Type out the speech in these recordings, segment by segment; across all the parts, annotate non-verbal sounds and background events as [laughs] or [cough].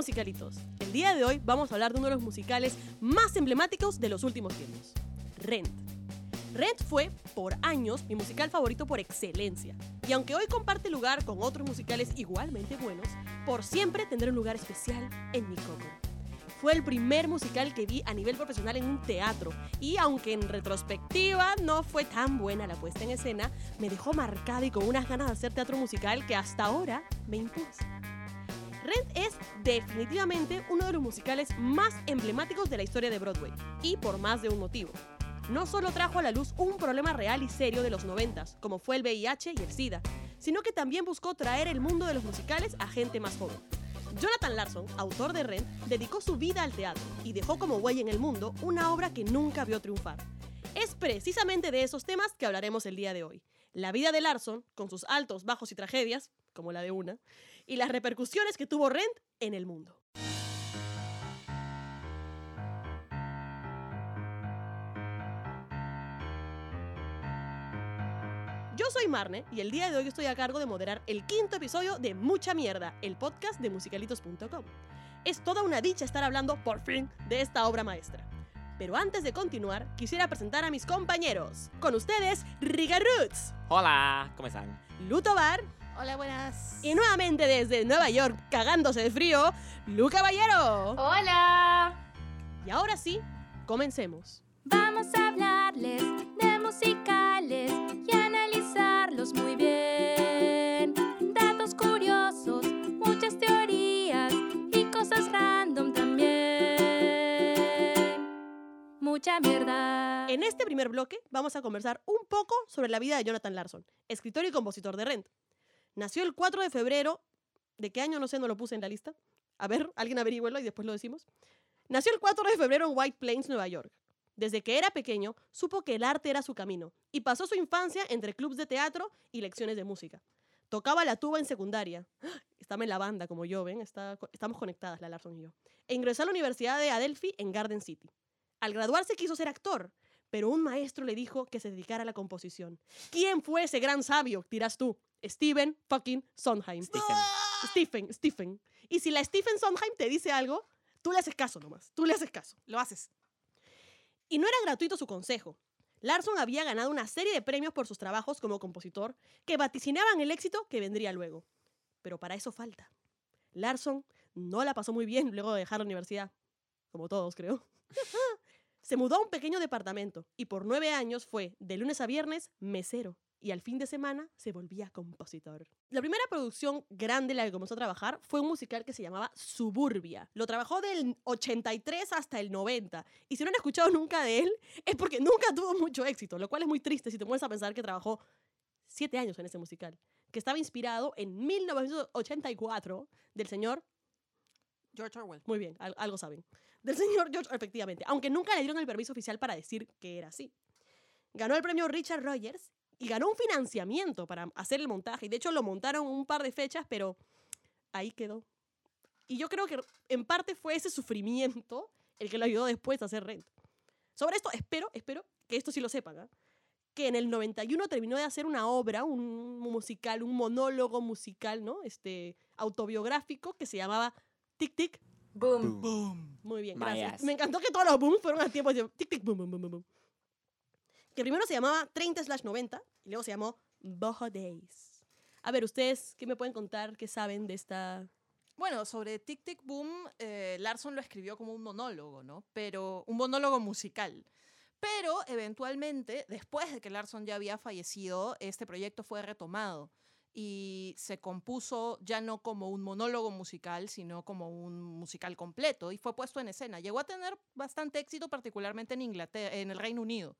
musicalitos. El día de hoy vamos a hablar de uno de los musicales más emblemáticos de los últimos tiempos, Rent. Rent fue, por años, mi musical favorito por excelencia. Y aunque hoy comparte lugar con otros musicales igualmente buenos, por siempre tendrá un lugar especial en mi coco. Fue el primer musical que vi a nivel profesional en un teatro y aunque en retrospectiva no fue tan buena la puesta en escena, me dejó marcada y con unas ganas de hacer teatro musical que hasta ahora me impulsa. Rent es definitivamente uno de los musicales más emblemáticos de la historia de Broadway y por más de un motivo. No solo trajo a la luz un problema real y serio de los noventas, como fue el VIH y el SIDA, sino que también buscó traer el mundo de los musicales a gente más joven. Jonathan Larson, autor de Rent, dedicó su vida al teatro y dejó como huella en el mundo una obra que nunca vio triunfar. Es precisamente de esos temas que hablaremos el día de hoy. La vida de Larson, con sus altos, bajos y tragedias, como la de una, y las repercusiones que tuvo Rent en el mundo. Yo soy Marne y el día de hoy estoy a cargo de moderar el quinto episodio de Mucha Mierda, el podcast de musicalitos.com. Es toda una dicha estar hablando, por fin, de esta obra maestra. Pero antes de continuar, quisiera presentar a mis compañeros. Con ustedes, Riga Roots, Hola, ¿cómo están? Luto Bar Hola, buenas. y nuevamente desde Nueva York, cagándose de frío, Lu Caballero. Hola. Y ahora sí, comencemos. Vamos a hablarles de musicales y analizarlos muy bien. Datos curiosos, muchas teorías y cosas random también. Mucha mierda. En este primer bloque vamos a conversar un poco sobre la vida de Jonathan Larson, escritor y compositor de Rent. Nació el 4 de febrero, ¿de qué año? No sé, no lo puse en la lista. A ver, [laughs] alguien averígüelo y después lo decimos. Nació el 4 de febrero en White Plains, Nueva York. Desde que era pequeño, supo que el arte era su camino y pasó su infancia entre clubs de teatro y lecciones de música. Tocaba la tuba en secundaria. [gasps] Estaba en la banda, como yo, ¿ven? Está- estamos conectadas, la Larson y yo. E ingresó a la Universidad de Adelphi en Garden City. Al graduarse quiso ser actor, pero un maestro le dijo que se dedicara a la composición. ¿Quién fue ese gran sabio? Dirás tú. Steven fucking Sondheim. Stephen. Stephen, Stephen. Y si la Stephen Sondheim te dice algo, tú le haces caso nomás. Tú le haces caso. Lo haces. Y no era gratuito su consejo. Larson había ganado una serie de premios por sus trabajos como compositor que vaticinaban el éxito que vendría luego. Pero para eso falta. Larson no la pasó muy bien luego de dejar la universidad. Como todos, creo. [laughs] Se mudó a un pequeño departamento y por nueve años fue, de lunes a viernes, mesero. Y al fin de semana se volvía compositor. La primera producción grande en la que comenzó a trabajar fue un musical que se llamaba Suburbia. Lo trabajó del 83 hasta el 90. Y si no han escuchado nunca de él, es porque nunca tuvo mucho éxito, lo cual es muy triste si te pones a pensar que trabajó siete años en ese musical, que estaba inspirado en 1984 del señor George Orwell. muy bien, al- algo saben. Del señor George, efectivamente. Aunque nunca le dieron el permiso oficial para decir que era así. Ganó el premio Richard Rogers y ganó un financiamiento para hacer el montaje. Y de hecho lo montaron un par de fechas, pero ahí quedó. Y yo creo que en parte fue ese sufrimiento el que lo ayudó después a hacer Rent. Sobre esto, espero, espero que esto sí lo sepan, ¿ah? que en el 91 terminó de hacer una obra, un musical, un monólogo musical, ¿no? Este, autobiográfico que se llamaba Tic Tic Boom. Boom. muy bien, My gracias. ass. Me encantó que todos los booms fueron a tiempo de tic tic boom boom boom boom, boom. Que primero se llamaba 30 slash 90 y luego se llamó Boho Days. A ver, ustedes, ¿qué me pueden contar? ¿Qué saben de esta...? Bueno, sobre Tic Tic Boom, eh, Larson lo escribió como un monólogo, ¿no? Pero un monólogo musical. Pero eventualmente, después de que Larson ya había fallecido, este proyecto fue retomado y se compuso ya no como un monólogo musical, sino como un musical completo y fue puesto en escena. Llegó a tener bastante éxito, particularmente en Inglaterra, en el Reino Unido.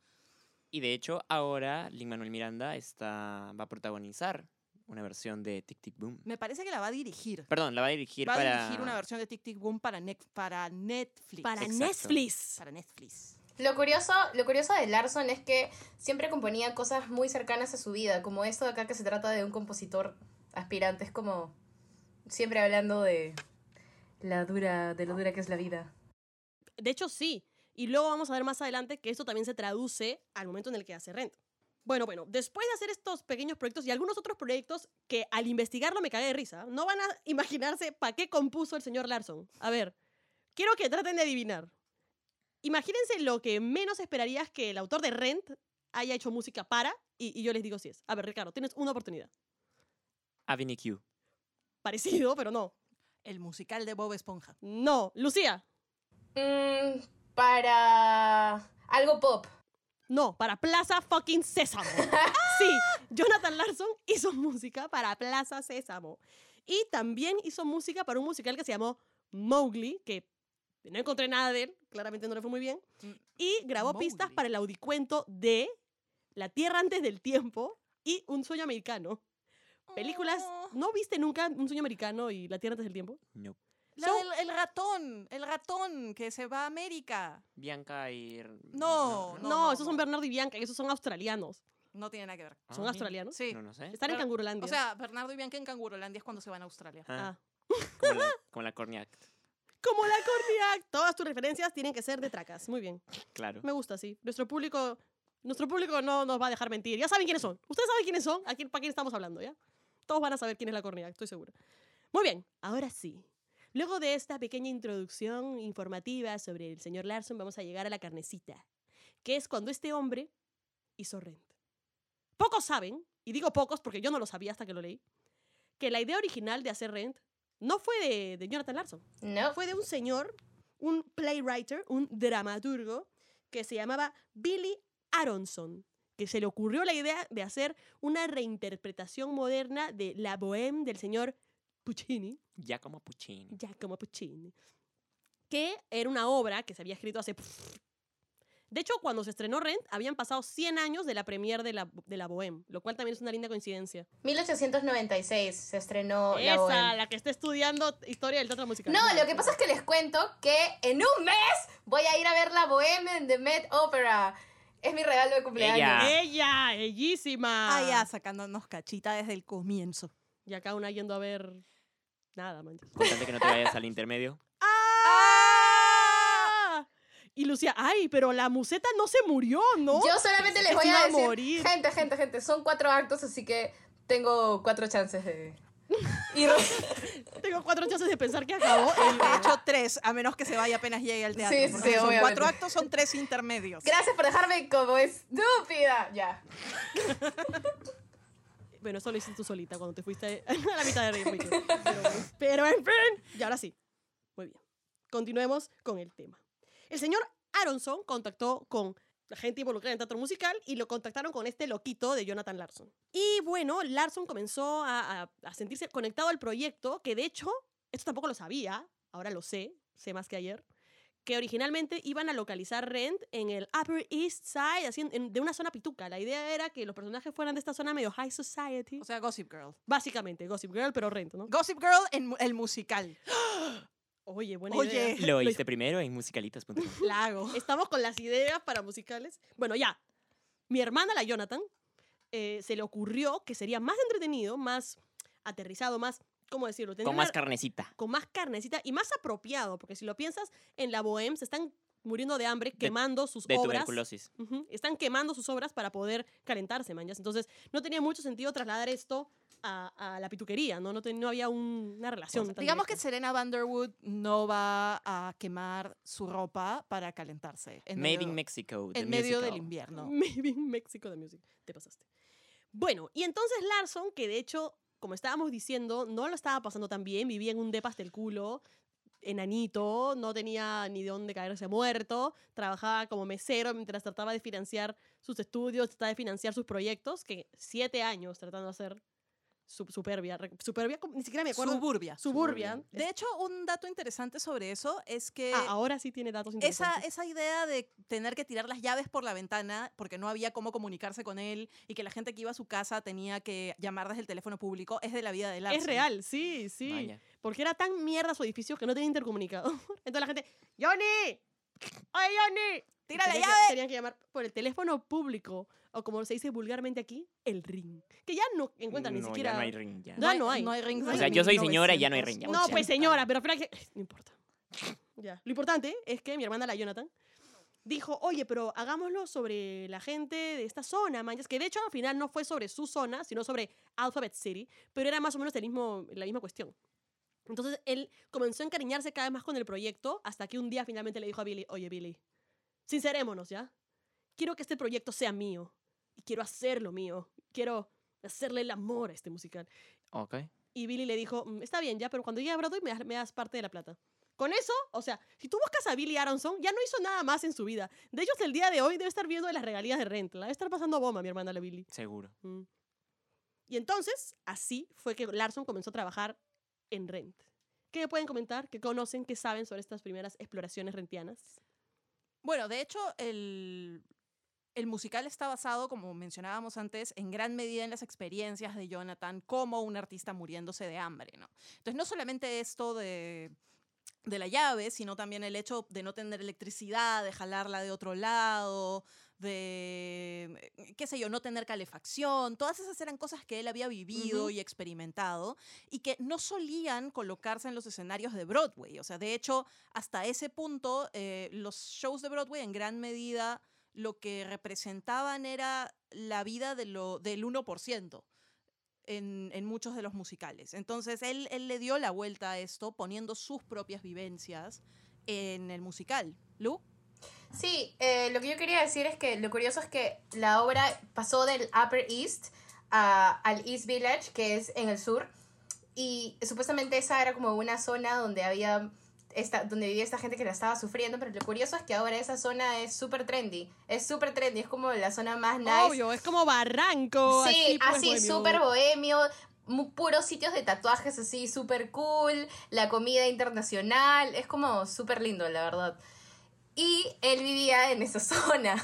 Y de hecho, ahora Lin Manuel Miranda está, va a protagonizar una versión de Tic Tic Boom. Me parece que la va a dirigir. Perdón, la va a dirigir va para. a dirigir una versión de Tic Tic Boom para, Net- para Netflix. Para Exacto. Netflix. Para Netflix. Lo curioso, lo curioso de Larson es que siempre componía cosas muy cercanas a su vida, como esto de acá que se trata de un compositor aspirante, es como siempre hablando de la dura, de lo dura que es la vida. De hecho, sí. Y luego vamos a ver más adelante que esto también se traduce al momento en el que hace Rent. Bueno, bueno, después de hacer estos pequeños proyectos y algunos otros proyectos que al investigarlo me cagué de risa, no van a [laughs] imaginarse para qué compuso el señor Larson. A ver, quiero que traten de adivinar. Imagínense lo que menos esperarías que el autor de Rent haya hecho música para, y, y yo les digo si es. A ver, Ricardo, tienes una oportunidad. Avenue Q. Parecido, [laughs] pero no. El musical de Bob Esponja. No. Lucía, Mm, para algo pop. no, para Plaza fucking Sésamo. [laughs] Sí, Jonathan Larson hizo música para Plaza Sésamo. Y también hizo música para un musical que se llamó Mowgli, que no encontré nada de él, claramente no le fue muy bien. Mm, Y grabó pistas para el audicuento de La Tierra antes del tiempo y Un sueño americano. Películas, Oh. ¿no viste nunca Un sueño americano y La Tierra antes del tiempo? No. La Son- del- el ratón, el ratón que se va a América. Bianca y... No, No, no, esos son. Bernardo y Bianca, esos son australianos. No tiene nada que ver. ¿Son Ah, australianos? Sí. No, no sé. Están en Cangurolandia. O sea, Bernardo y Bianca en Cangurolandia es cuando se van a Australia. Ah, Ah. como, la, como la [laughs] Corniac. Como la Corniac. Todas tus referencias tienen que ser de tracas. Muy bien. Claro. Me gusta, sí. Nuestro público, nuestro público no nos va a dejar mentir. Ya saben quiénes son. Ustedes saben quiénes son. ¿A quién, ¿Para quién estamos hablando, ya? Todos van a saber quién es la Corniac, estoy segura. Muy bien. Ahora sí. Luego de esta pequeña introducción informativa sobre el señor Larson, vamos a llegar a la carnecita. Que es cuando este hombre hizo Rent. Pocos saben, y digo pocos porque yo no lo sabía hasta que lo leí, que la idea original de hacer Rent no fue de, de Jonathan Larson No. fue de un señor, un playwriter, un dramaturgo, que se llamaba Billy Aronson, que se le ocurrió la idea de hacer una reinterpretación moderna de La Bohème del señor Puccini, Giacomo Puccini. Giacomo Puccini, que era una obra que se había escrito hace... De hecho, cuando se estrenó Rent, habían pasado 100 años de la premiere de la, de la Bohème, lo cual también es una linda coincidencia. 1896 se estrenó la Esa, Bohème. la que está estudiando historia del teatro musical. No, lo que pasa es que les cuento que en un mes voy a ir a ver la Bohème en The Met Opera. Es mi regalo de cumpleaños. Ella. Ella, bellísima. Ah, ya, sacándonos cachita desde el comienzo. Y acá una yendo a ver nada, man. Importante que no te vayas al intermedio. Y Lucía, ay, pero la museta no se murió, ¿no? Yo solamente les voy a a decir, morir. gente, gente, gente, son cuatro actos, así que tengo cuatro chances de [laughs] ir. Tengo cuatro chances de pensar que acabó. De [laughs] hecho, tres, a menos que se vaya apenas llegue al teatro. Sí, sí, son obviamente. cuatro actos, son tres intermedios. Gracias por dejarme como estúpida. Ya. [laughs] Bueno, eso lo hiciste tú solita cuando te fuiste a la mitad de Ritmo. Pero, pero en fin, y ahora sí. Muy bien. Continuemos con el tema. El señor Aronson contactó con la gente involucrada en teatro musical y lo contactaron con este loquito de Jonathan Larson. Y bueno, Larson comenzó a, a- a sentirse conectado al proyecto, que de hecho, esto tampoco lo sabía, ahora lo sé, sé más que ayer, que originalmente iban a localizar Rent en el Upper East Side, así en- en- de una zona pituca. La idea era que los personajes fueran de esta zona medio high society. O sea, Gossip Girl. Básicamente, Gossip Girl, pero Rent, ¿no? Gossip Girl en el musical. Oye, buena Oye. idea. Lo oíste primero en musicalitas.com. Lago. [laughs] [laughs] Estamos con las ideas para musicales. Bueno, ya. Mi hermana, la Jonathan, eh, se le ocurrió que sería más entretenido, más aterrizado, más, ¿cómo decirlo? Tendría Con más carnecita. con más carnecita y más apropiado, porque si lo piensas, en la Bohème se están muriendo de hambre, quemando sus De obras. tuberculosis. Están quemando sus obras para poder calentarse, manjas. Entonces, no tenía mucho sentido trasladar esto a, a la pituquería, ¿no? No, ten- no había un- una relación. tan Digamos que. Serena Vanderwood no va a quemar su ropa para calentarse. En Made medio, in Mexico. the en medio del invierno. [laughs] Maybe in Mexico the Music. Te pasaste. Bueno, y entonces Larson, que de hecho, como estábamos diciendo, no lo estaba pasando tan bien, vivía en un depas del culo, enanito, no tenía ni de dónde caerse muerto, trabajaba como mesero mientras trataba de financiar sus estudios, trataba de financiar sus proyectos, que siete años tratando de hacer su- Superbia. Superbia, ni siquiera me acuerdo. Suburbia. Suburbia. De hecho, un dato interesante sobre eso es que Ah, ahora sí tiene datos esa, interesantes. esa idea de tener que tirar las llaves por la ventana porque no había cómo comunicarse con él y que la gente que iba a su casa tenía que llamar desde el teléfono público es de la vida de Larson. Es real, sí, sí. Vaya. Porque era tan mierda su edificio que no tenía intercomunicador. [laughs] Entonces la gente, ¡Johnny! ¡Ay, Johnny! ¡Tira la Tenían que- llave! Tenían que llamar por el teléfono público, o como se dice vulgarmente aquí, el ring. Que ya no encuentran ni No, siquiera... Ya no hay ring, ya. Ya no hay. No hay rings O sea, yo soy señora y ya no hay 1980. ring, No, pues señora, pero espera que... [laughs] No importa. Ya. Lo importante es que mi hermana, la Jonathan, dijo, oye, pero hagámoslo sobre la gente de esta zona, manches, que de hecho al final no fue sobre su zona, sino sobre Alphabet City, pero era más o menos el mismo, la misma cuestión. Entonces él comenzó a encariñarse cada vez más con el proyecto hasta que un día finalmente le dijo a Billy, oye Billy, sincerémonos, ¿ya? Quiero que este proyecto sea mío y quiero hacerlo mío, quiero hacerle el amor a este musical. Ok. Y Billy le dijo, "Mm, está bien, ya, pero cuando llegue a Broadway me das, me das parte de la plata. Con eso, o sea, si tú buscas a Billy Aronson, ya no hizo nada más en su vida. De hecho, hasta el día de hoy debe estar viendo de las regalías de renta. La debe estar pasando bomba, mi hermana la Billy. Seguro. Mm. Y entonces, así fue que Larson comenzó a trabajar en Rent. ¿Qué me pueden comentar? ¿Qué conocen? ¿Qué saben sobre estas primeras exploraciones rentianas? Bueno, de hecho, el, el musical está basado, como mencionábamos antes, en gran medida en las experiencias de Jonathan como un artista muriéndose de hambre, ¿no? Entonces, no solamente esto de, de la llave, sino también el hecho de no tener electricidad, de jalarla de otro lado, de, qué sé yo, no tener calefacción, todas esas eran cosas que él había vivido y experimentado y que no solían colocarse en los escenarios de Broadway. O sea, de hecho, hasta ese punto, eh, los shows de Broadway en gran medida lo que representaban era la vida de lo, del 1%. En, en muchos de los musicales. Entonces, él, él le dio la vuelta a esto poniendo sus propias vivencias en el musical. ¿Lu? Sí, eh, lo que yo quería decir es que lo curioso es que la obra pasó del Upper East a- al East Village, que es en el sur, y supuestamente esa era como una zona donde había esta, donde vivía esta gente que la estaba sufriendo, pero lo curioso es que ahora esa zona es súper trendy, es súper trendy, es como la zona más nice. Obvio, es como Barranco. Sí, pues, así, bohemio. súper bohemio, puros sitios de tatuajes así, súper cool, la comida internacional, es como súper lindo, la verdad. Y él vivía en esa [laughs] zona.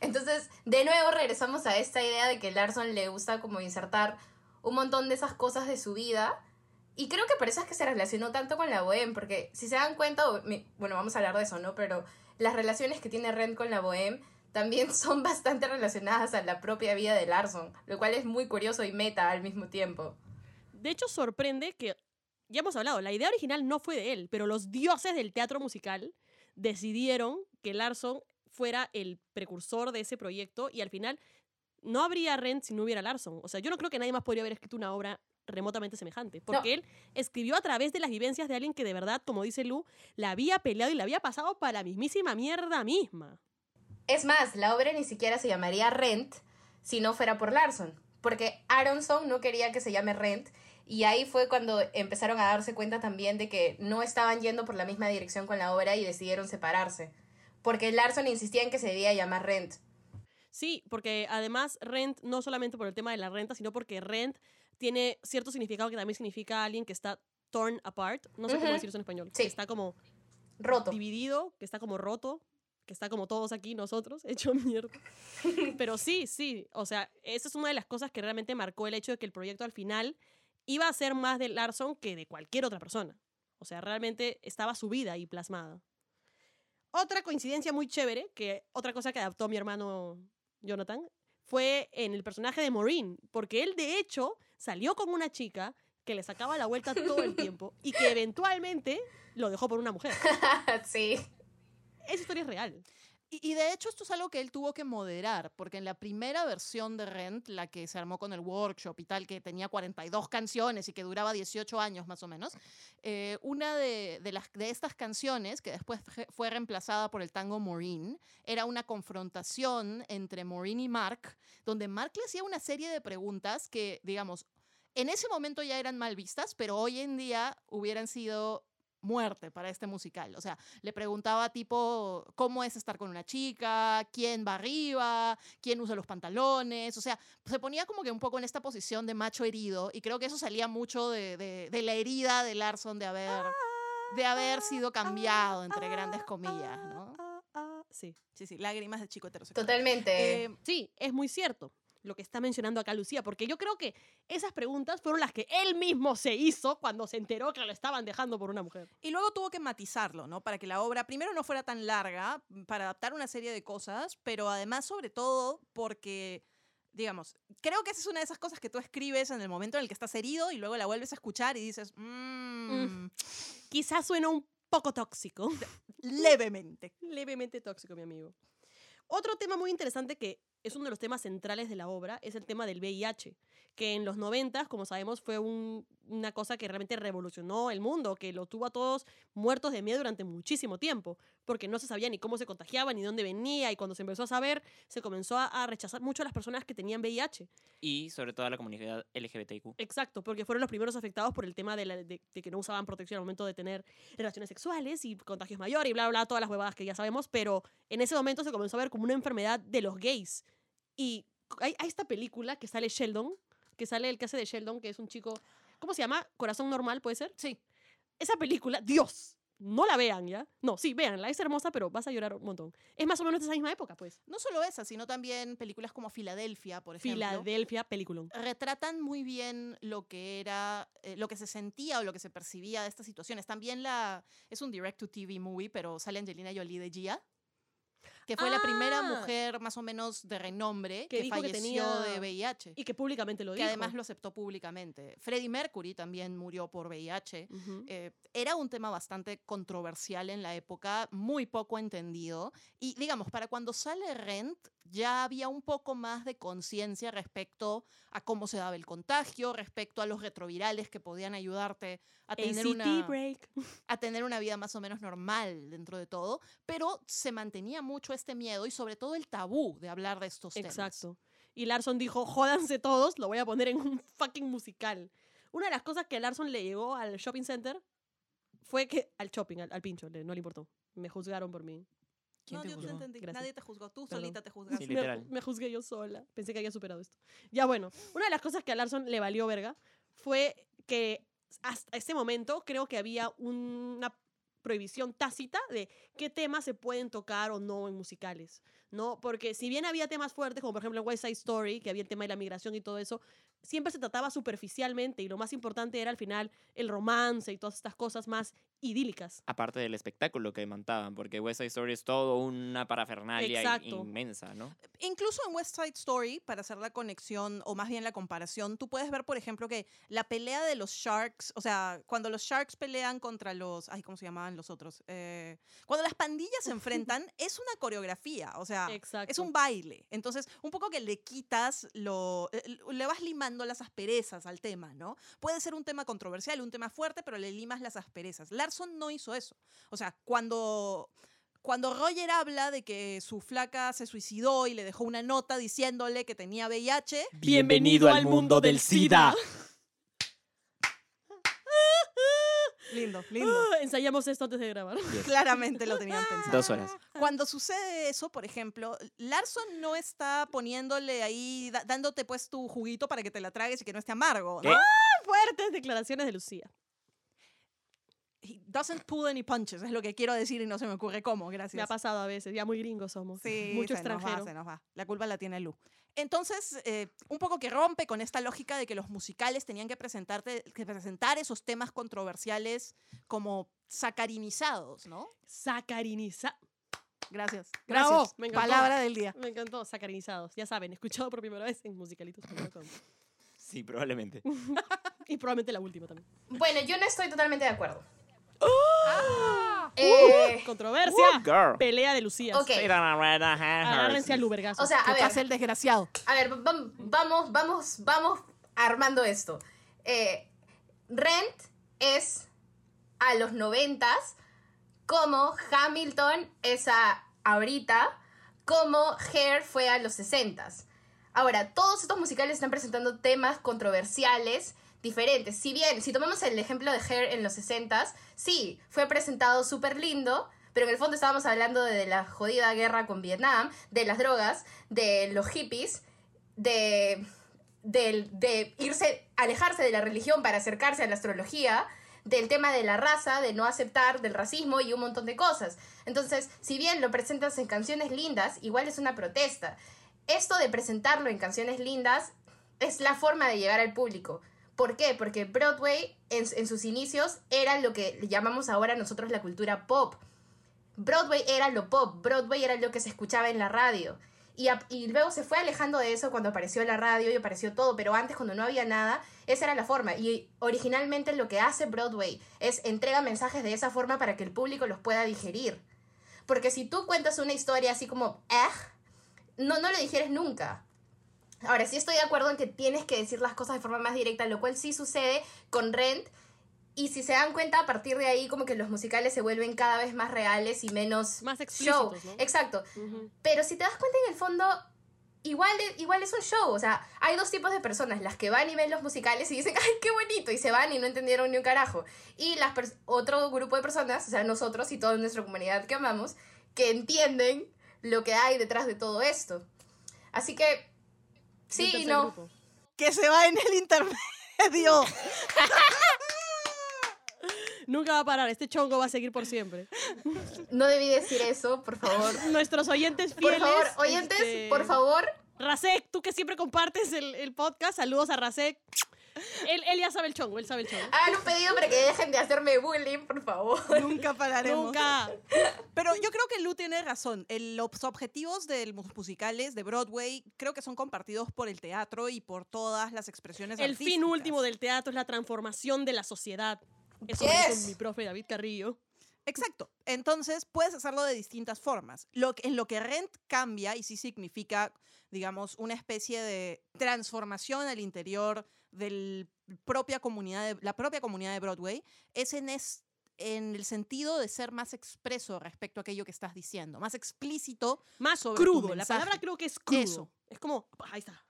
Entonces, de nuevo regresamos a esta idea de que Larson le gusta como insertar un montón de esas cosas de su vida. Y creo que por eso es que se relacionó tanto con la Bohème, porque si se dan cuenta, bueno, vamos a hablar de eso, ¿no? Pero las relaciones que tiene Rent con la Bohème también [laughs] son bastante relacionadas a la propia vida de Larson, lo cual es muy curioso y meta al mismo tiempo. De hecho, sorprende que, ya hemos hablado, la idea original no fue de él, pero los dioses del teatro musical decidieron que Larson fuera el precursor de ese proyecto y al final no habría Rent si no hubiera Larson. O sea, yo no creo que nadie más podría haber escrito una obra remotamente semejante, porque él escribió a través de las vivencias de alguien que de verdad, como dice Lu, la había peleado y la había pasado para la mismísima mierda misma. Es más, la obra ni siquiera se llamaría Rent si no fuera por Larson, porque Aronson no quería que se llame Rent y ahí fue cuando empezaron a darse cuenta también de que no estaban yendo por la misma dirección con la obra y decidieron separarse, porque Larson insistía en que se debía llamar Rent. Sí, porque además rent, no solamente por el tema de la renta, sino porque rent tiene cierto significado que también significa alguien que está torn apart. No sé cómo Ujú. decir eso en español. Sí. Que está como Roto. dividido, que está como roto, que está como todos aquí nosotros, [laughs] hecho mierda. Pero sí, sí, o sea, esa es una de las cosas que realmente marcó el hecho de que el proyecto al final iba a ser más de Larson que de cualquier otra persona. O sea, realmente estaba su vida ahí plasmada. Otra coincidencia muy chévere, que otra cosa que adaptó mi hermano Jonathan, fue en el personaje de Maureen, porque él de hecho salió con una chica que le sacaba la vuelta todo el tiempo y que eventualmente lo dejó por una mujer. [laughs] sí. Esa historia es real. Y, y de hecho esto es algo que él tuvo que moderar, porque en la primera versión de Rent, la que se armó con el workshop y tal, que tenía 42 canciones y que duraba 18 años más o menos, eh, una de, de las, de estas canciones, que después fue- fue reemplazada por el tango Maureen, era una confrontación entre Maureen y Mark, donde Mark le hacía una serie de preguntas que, digamos, en ese momento ya eran mal vistas, pero hoy en día hubieran sido muerte para este musical. O sea, le preguntaba tipo, ¿cómo es estar con una chica? ¿Quién va arriba? ¿Quién usa los pantalones? O sea, se ponía como que un poco en esta posición de macho herido y creo que eso salía mucho de, de- de la herida de Larson de haber, de haber sido cambiado, entre grandes comillas, ¿no? Ah, ah, Sí. Sí, sí, lágrimas de chico heterosexual. Totalmente. Eh, Sí, es muy cierto lo que está mencionando acá Lucía, porque yo creo que esas preguntas fueron las que él mismo se hizo cuando se enteró que lo estaban dejando por una mujer. Y luego tuvo que matizarlo, ¿no? Para que la obra primero no fuera tan larga, para adaptar una serie de cosas, pero además sobre todo porque, digamos, creo que esa es una de esas cosas que tú escribes en el momento en el que estás herido y luego la vuelves a escuchar y dices, mmm, Quizás suena un poco tóxico. [laughs] levemente. levemente tóxico, mi amigo. Otro tema muy interesante que es uno de los temas centrales de la obra es el tema del VIH, que en los 90, como sabemos, fue un- una cosa que realmente revolucionó el mundo, que lo tuvo a todos muertos de miedo durante muchísimo tiempo, porque no se sabía ni cómo se contagiaba, ni dónde venía, y cuando se empezó a saber, se comenzó a, a rechazar mucho a las personas que tenían VIH. Y sobre todo a la comunidad LGBTQ. Exacto, porque fueron los primeros afectados por el tema de, la- de- de que no usaban protección al momento de tener relaciones sexuales y contagios mayores y bla, bla, bla, todas las huevadas que ya sabemos, pero en ese momento se comenzó a ver como una enfermedad de los gays. Y hay, hay esta película que sale Sheldon, que sale el que hace de Sheldon, que es un chico, ¿cómo se llama? Corazón Normal, ¿puede ser? Sí. Esa película, Dios, no la vean, ¿ya? No, sí, véanla, es hermosa, pero vas a llorar un montón. Es más o menos de esa misma época, pues. No solo esa, sino también películas como Filadelfia, por ejemplo. Filadelfia, peliculón. retratan muy bien lo que era, eh, lo que se sentía o lo que se percibía de estas situaciones. También la es un direct to TV movie, pero sale Angelina Jolie de Gia, que fue la primera Ah. mujer más o menos de renombre Que que, dijo que falleció tenía- de VIH. Y que públicamente lo que dijo. además lo aceptó públicamente. Freddie Mercury también murió por VIH. Ujú. Eh, era un tema bastante controversial en la época, muy poco entendido. Y digamos, para cuando sale Rent, ya había un poco más de conciencia respecto a cómo se daba el contagio, respecto a los retrovirales que podían ayudarte a tener, ACT una, break. a tener una vida más o menos normal dentro de todo, pero se mantenía mucho este miedo y sobre todo el tabú de hablar de estos temas. Exacto. Y Larson dijo, jódanse todos, lo voy a poner en un fucking musical. Una de las cosas que Larson le llegó al shopping center fue que, al shopping, al, al pincho, le- no le importó. Me juzgaron por mí. ¿Quién No, te yo te juzgó? entendí. Gracias. Nadie te juzgó. Tú Perdón. solita te juzgaste. Sí, Me-. Me, juzgué yo sola. Pensé que había superado esto. Ya bueno, una de las cosas que a Larson le valió verga fue que hasta ese momento creo que había una prohibición tácita de qué temas se pueden tocar o no en musicales, ¿no? Porque si bien había temas fuertes, como por ejemplo West Side Story, que había el tema de la migración y todo eso, siempre se trataba superficialmente y lo más importante era al final el romance y todas estas cosas más idílicas. Aparte del espectáculo que montaban, porque West Side Story es todo una parafernalia Exacto. inmensa, ¿no? Incluso en West Side Story, para hacer la conexión o más bien la comparación, tú puedes ver, por ejemplo, que la pelea de los Sharks, o sea, cuando los Sharks pelean contra los, ay, ¿cómo se llamaban los otros? Eh, cuando las pandillas se enfrentan, [laughs] es una coreografía, o sea, Exacto. Es un baile. Entonces, un poco que le quitas lo, eh, le vas limando las asperezas al tema, ¿no? Puede ser un tema controversial, un tema fuerte, pero le limas las asperezas. Larson no hizo eso. O sea, cuando cuando Roger habla de que su flaca se suicidó y le dejó una nota diciéndole que tenía VIH, Bienvenido al mundo del SIDA. Lindo, lindo. Ah, ensayamos esto antes de grabar. [laughs] Claramente lo tenían pensado. Dos horas. Cuando sucede eso, por ejemplo, Larson no está poniéndole ahí, da- dándote pues tu juguito para que te la tragues y que no esté amargo. ¿no? ¿Qué? Fuertes declaraciones de Lucía. He doesn't pull any punches, es lo que quiero decir y no se me ocurre cómo, gracias. Me ha pasado a veces, ya muy gringos somos. Sí, Mucho se nos va, extranjero. se nos va. La culpa la tiene Lu. Entonces, eh, un poco que rompe con esta lógica de que los musicales tenían que, presentarte, que presentar esos temas controversiales como sacarinizados, ¿no? Sacariniza. Gracias. Bravo, Gracias. me encantó. Palabra del día. Me encantó, sacarinizados. Ya saben, escuchado por primera vez en musicalitos.com. Sí, probablemente. [laughs] y probablemente la última también. Bueno, yo no estoy totalmente de acuerdo. Ah. Eh, [laughs] Controversia. girl. Pelea de Lucías. ok, Agárrense al Lubergazo. o sea, a ¿Qué ver, pasa el desgraciado? a ver, vam- vamos, vamos, vamos armando esto. Eh, Rent es a los noventas como Hamilton es a ahorita, como Hair fue a los sesentas. Ahora, todos estos musicales están presentando temas controversiales diferentes. Si bien, si tomamos el ejemplo de Hair en los sesentas, sí, fue presentado súper lindo, pero en el fondo estábamos hablando de la jodida guerra con Vietnam, de las drogas, de los hippies, de, del- de irse, alejarse de la religión para acercarse a la astrología, del tema de la raza, de no aceptar, del racismo y un montón de cosas. Entonces, si bien lo presentas en canciones lindas, igual es una protesta. Esto de presentarlo en canciones lindas es la forma de llegar al público. ¿Por qué? Porque Broadway en, sus inicios era lo que llamamos ahora nosotros la cultura pop. Broadway era lo pop, Broadway era lo que se escuchaba en la radio. Y luego se fue alejando de eso cuando apareció la radio y apareció todo, pero antes cuando no había nada, esa era la forma. Y originalmente lo que hace Broadway es entrega mensajes de esa forma para que el público los pueda digerir. Porque si tú cuentas una historia así como, eh, no, no lo digieres nunca. Ahora, sí estoy de acuerdo en que tienes que decir las cosas de forma más directa, lo cual sí sucede con Rent. Y si se dan cuenta, a partir de ahí, como que los musicales se vuelven cada vez más reales y menos Más show. Exacto. Pero si te das cuenta, en el fondo, igual, igual es un show. O sea, hay dos tipos de personas: las que van y ven los musicales y dicen, [laughs] ¡ay, qué bonito! Y se van y no entendieron ni un carajo. Y las otro grupo de personas, o sea, nosotros y toda nuestra comunidad que amamos, que entienden lo que hay detrás de todo esto. Así que, sí y no. grupo. Que se va en el intermedio. [laughs] Nunca va a parar, este chongo va a seguir por siempre. No debí decir eso, por favor. [laughs] Nuestros oyentes Por fieles. favor, oyentes, este, por favor. Rasek, tú que siempre compartes el, el podcast, saludos a Rasek. Él, él ya sabe el chongo, él sabe el chongo. Hagan un pedido para que dejen de hacerme bullying, por favor. Nunca pararemos. Nunca. Pero yo creo que Lu tiene razón. El- los objetivos de los musicales de Broadway creo que son compartidos por el teatro y por todas las expresiones El fin último del teatro es la transformación de la sociedad. Eso Yes. mi profe David Carrillo. Exacto. Entonces, puedes hacerlo de distintas formas. Lo, en lo que Rent cambia y sí significa, digamos, una especie de transformación al interior de propia comunidad de, la propia comunidad de Broadway es en, es en el sentido de ser más expreso respecto a aquello que estás diciendo, más explícito. Más Sobre crudo. La palabra creo que es crudo. Eso. Es como, ahí está.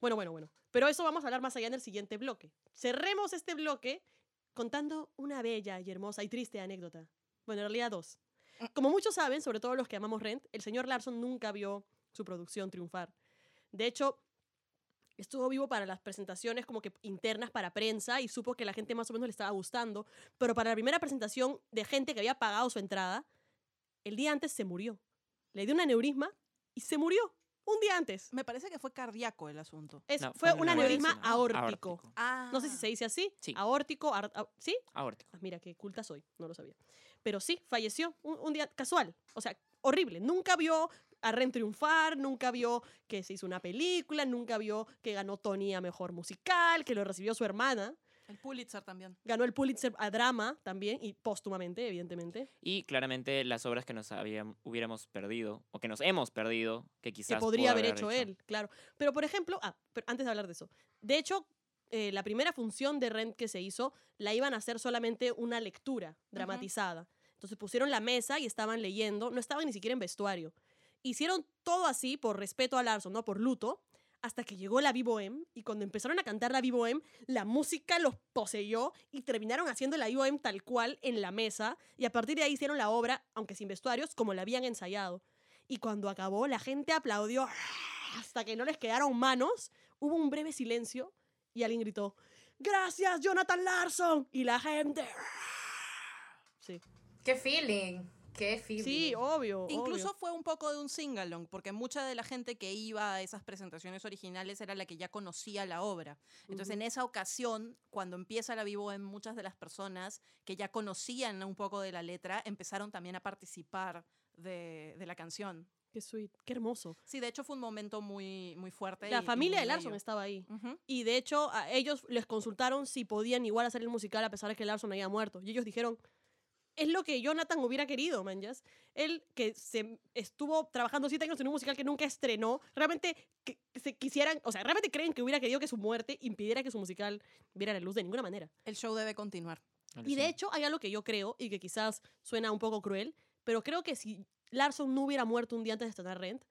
Bueno, bueno, bueno. Pero eso vamos a hablar más allá en el siguiente bloque. Cerremos este bloque contando una bella y hermosa y triste anécdota. Bueno, en realidad dos. Como muchos saben, sobre todo los que amamos Rent, el señor Larson nunca vio su producción triunfar. De hecho, estuvo vivo para las presentaciones como que internas para prensa y supo que la gente más o menos le estaba gustando, pero para la primera presentación de gente que había pagado su entrada, el día antes se murió. Le dio un aneurisma y se murió un día antes. Me parece que fue cardíaco el asunto. Es- No, fue fue un una aneurisma aórtico. Aórtico. Ah. No sé si se dice así. Sí. Aórtico, ar- au- ¿sí? Aórtico. Ah, mira, qué culta soy, no lo sabía. Pero sí, falleció un, un día casual, o sea, horrible. Nunca vio a Ren triunfar, nunca vio que se hizo una película, nunca vio que ganó Tony a Mejor Musical, que lo recibió su hermana. El Pulitzer también. Ganó el Pulitzer a Drama también, y póstumamente, evidentemente. Y claramente las obras que nos habían, hubiéramos perdido, o que nos hemos perdido, que quizás que podría haber hecho, él, claro. Pero, por ejemplo, ah, pero antes de hablar de eso, de hecho, eh, la primera función de Rent que se hizo, la iban a hacer solamente una lectura dramatizada. Entonces pusieron la mesa y estaban leyendo, no estaban ni siquiera en vestuario. Hicieron todo así por respeto a Larson, no por luto, hasta que llegó la Vivo-M y cuando empezaron a cantar la Vivo-M, la música los poseyó y terminaron haciendo la Vivo-M tal cual en la mesa y a partir de ahí hicieron la obra, aunque sin vestuarios, como la habían ensayado. Y cuando acabó, la gente aplaudió hasta que no les quedaron manos. Hubo un breve silencio y alguien gritó, ¡Gracias, Jonathan Larson! Y la gente... Sí, Qué feeling. Qué feeling. sí, obvio. Incluso obvio. fue un poco de un singalong, porque mucha de la gente que iba a esas presentaciones originales era la que ya conocía la obra. Entonces, en esa ocasión, cuando empieza la vivo, en muchas de las personas que ya conocían un poco de la letra, empezaron también a participar de, de la canción. Qué sweet, qué hermoso. Sí, de hecho fue un momento muy, muy fuerte. La y familia muy de Larson bello. estaba ahí. Y de hecho, a ellos les consultaron si podían igual hacer el musical a pesar de que Larson había muerto. Y ellos dijeron, es lo que Jonathan hubiera querido, manjas. Él que se estuvo trabajando siete años en un musical que nunca estrenó, realmente que se quisieran, o sea, realmente creen que hubiera querido que su muerte impidiera que su musical viera la luz de ninguna manera. El show debe continuar. Y de hecho, hay algo que yo creo, y que quizás suena un poco cruel, pero creo que si Larson no hubiera muerto un día antes de estrenar Rent,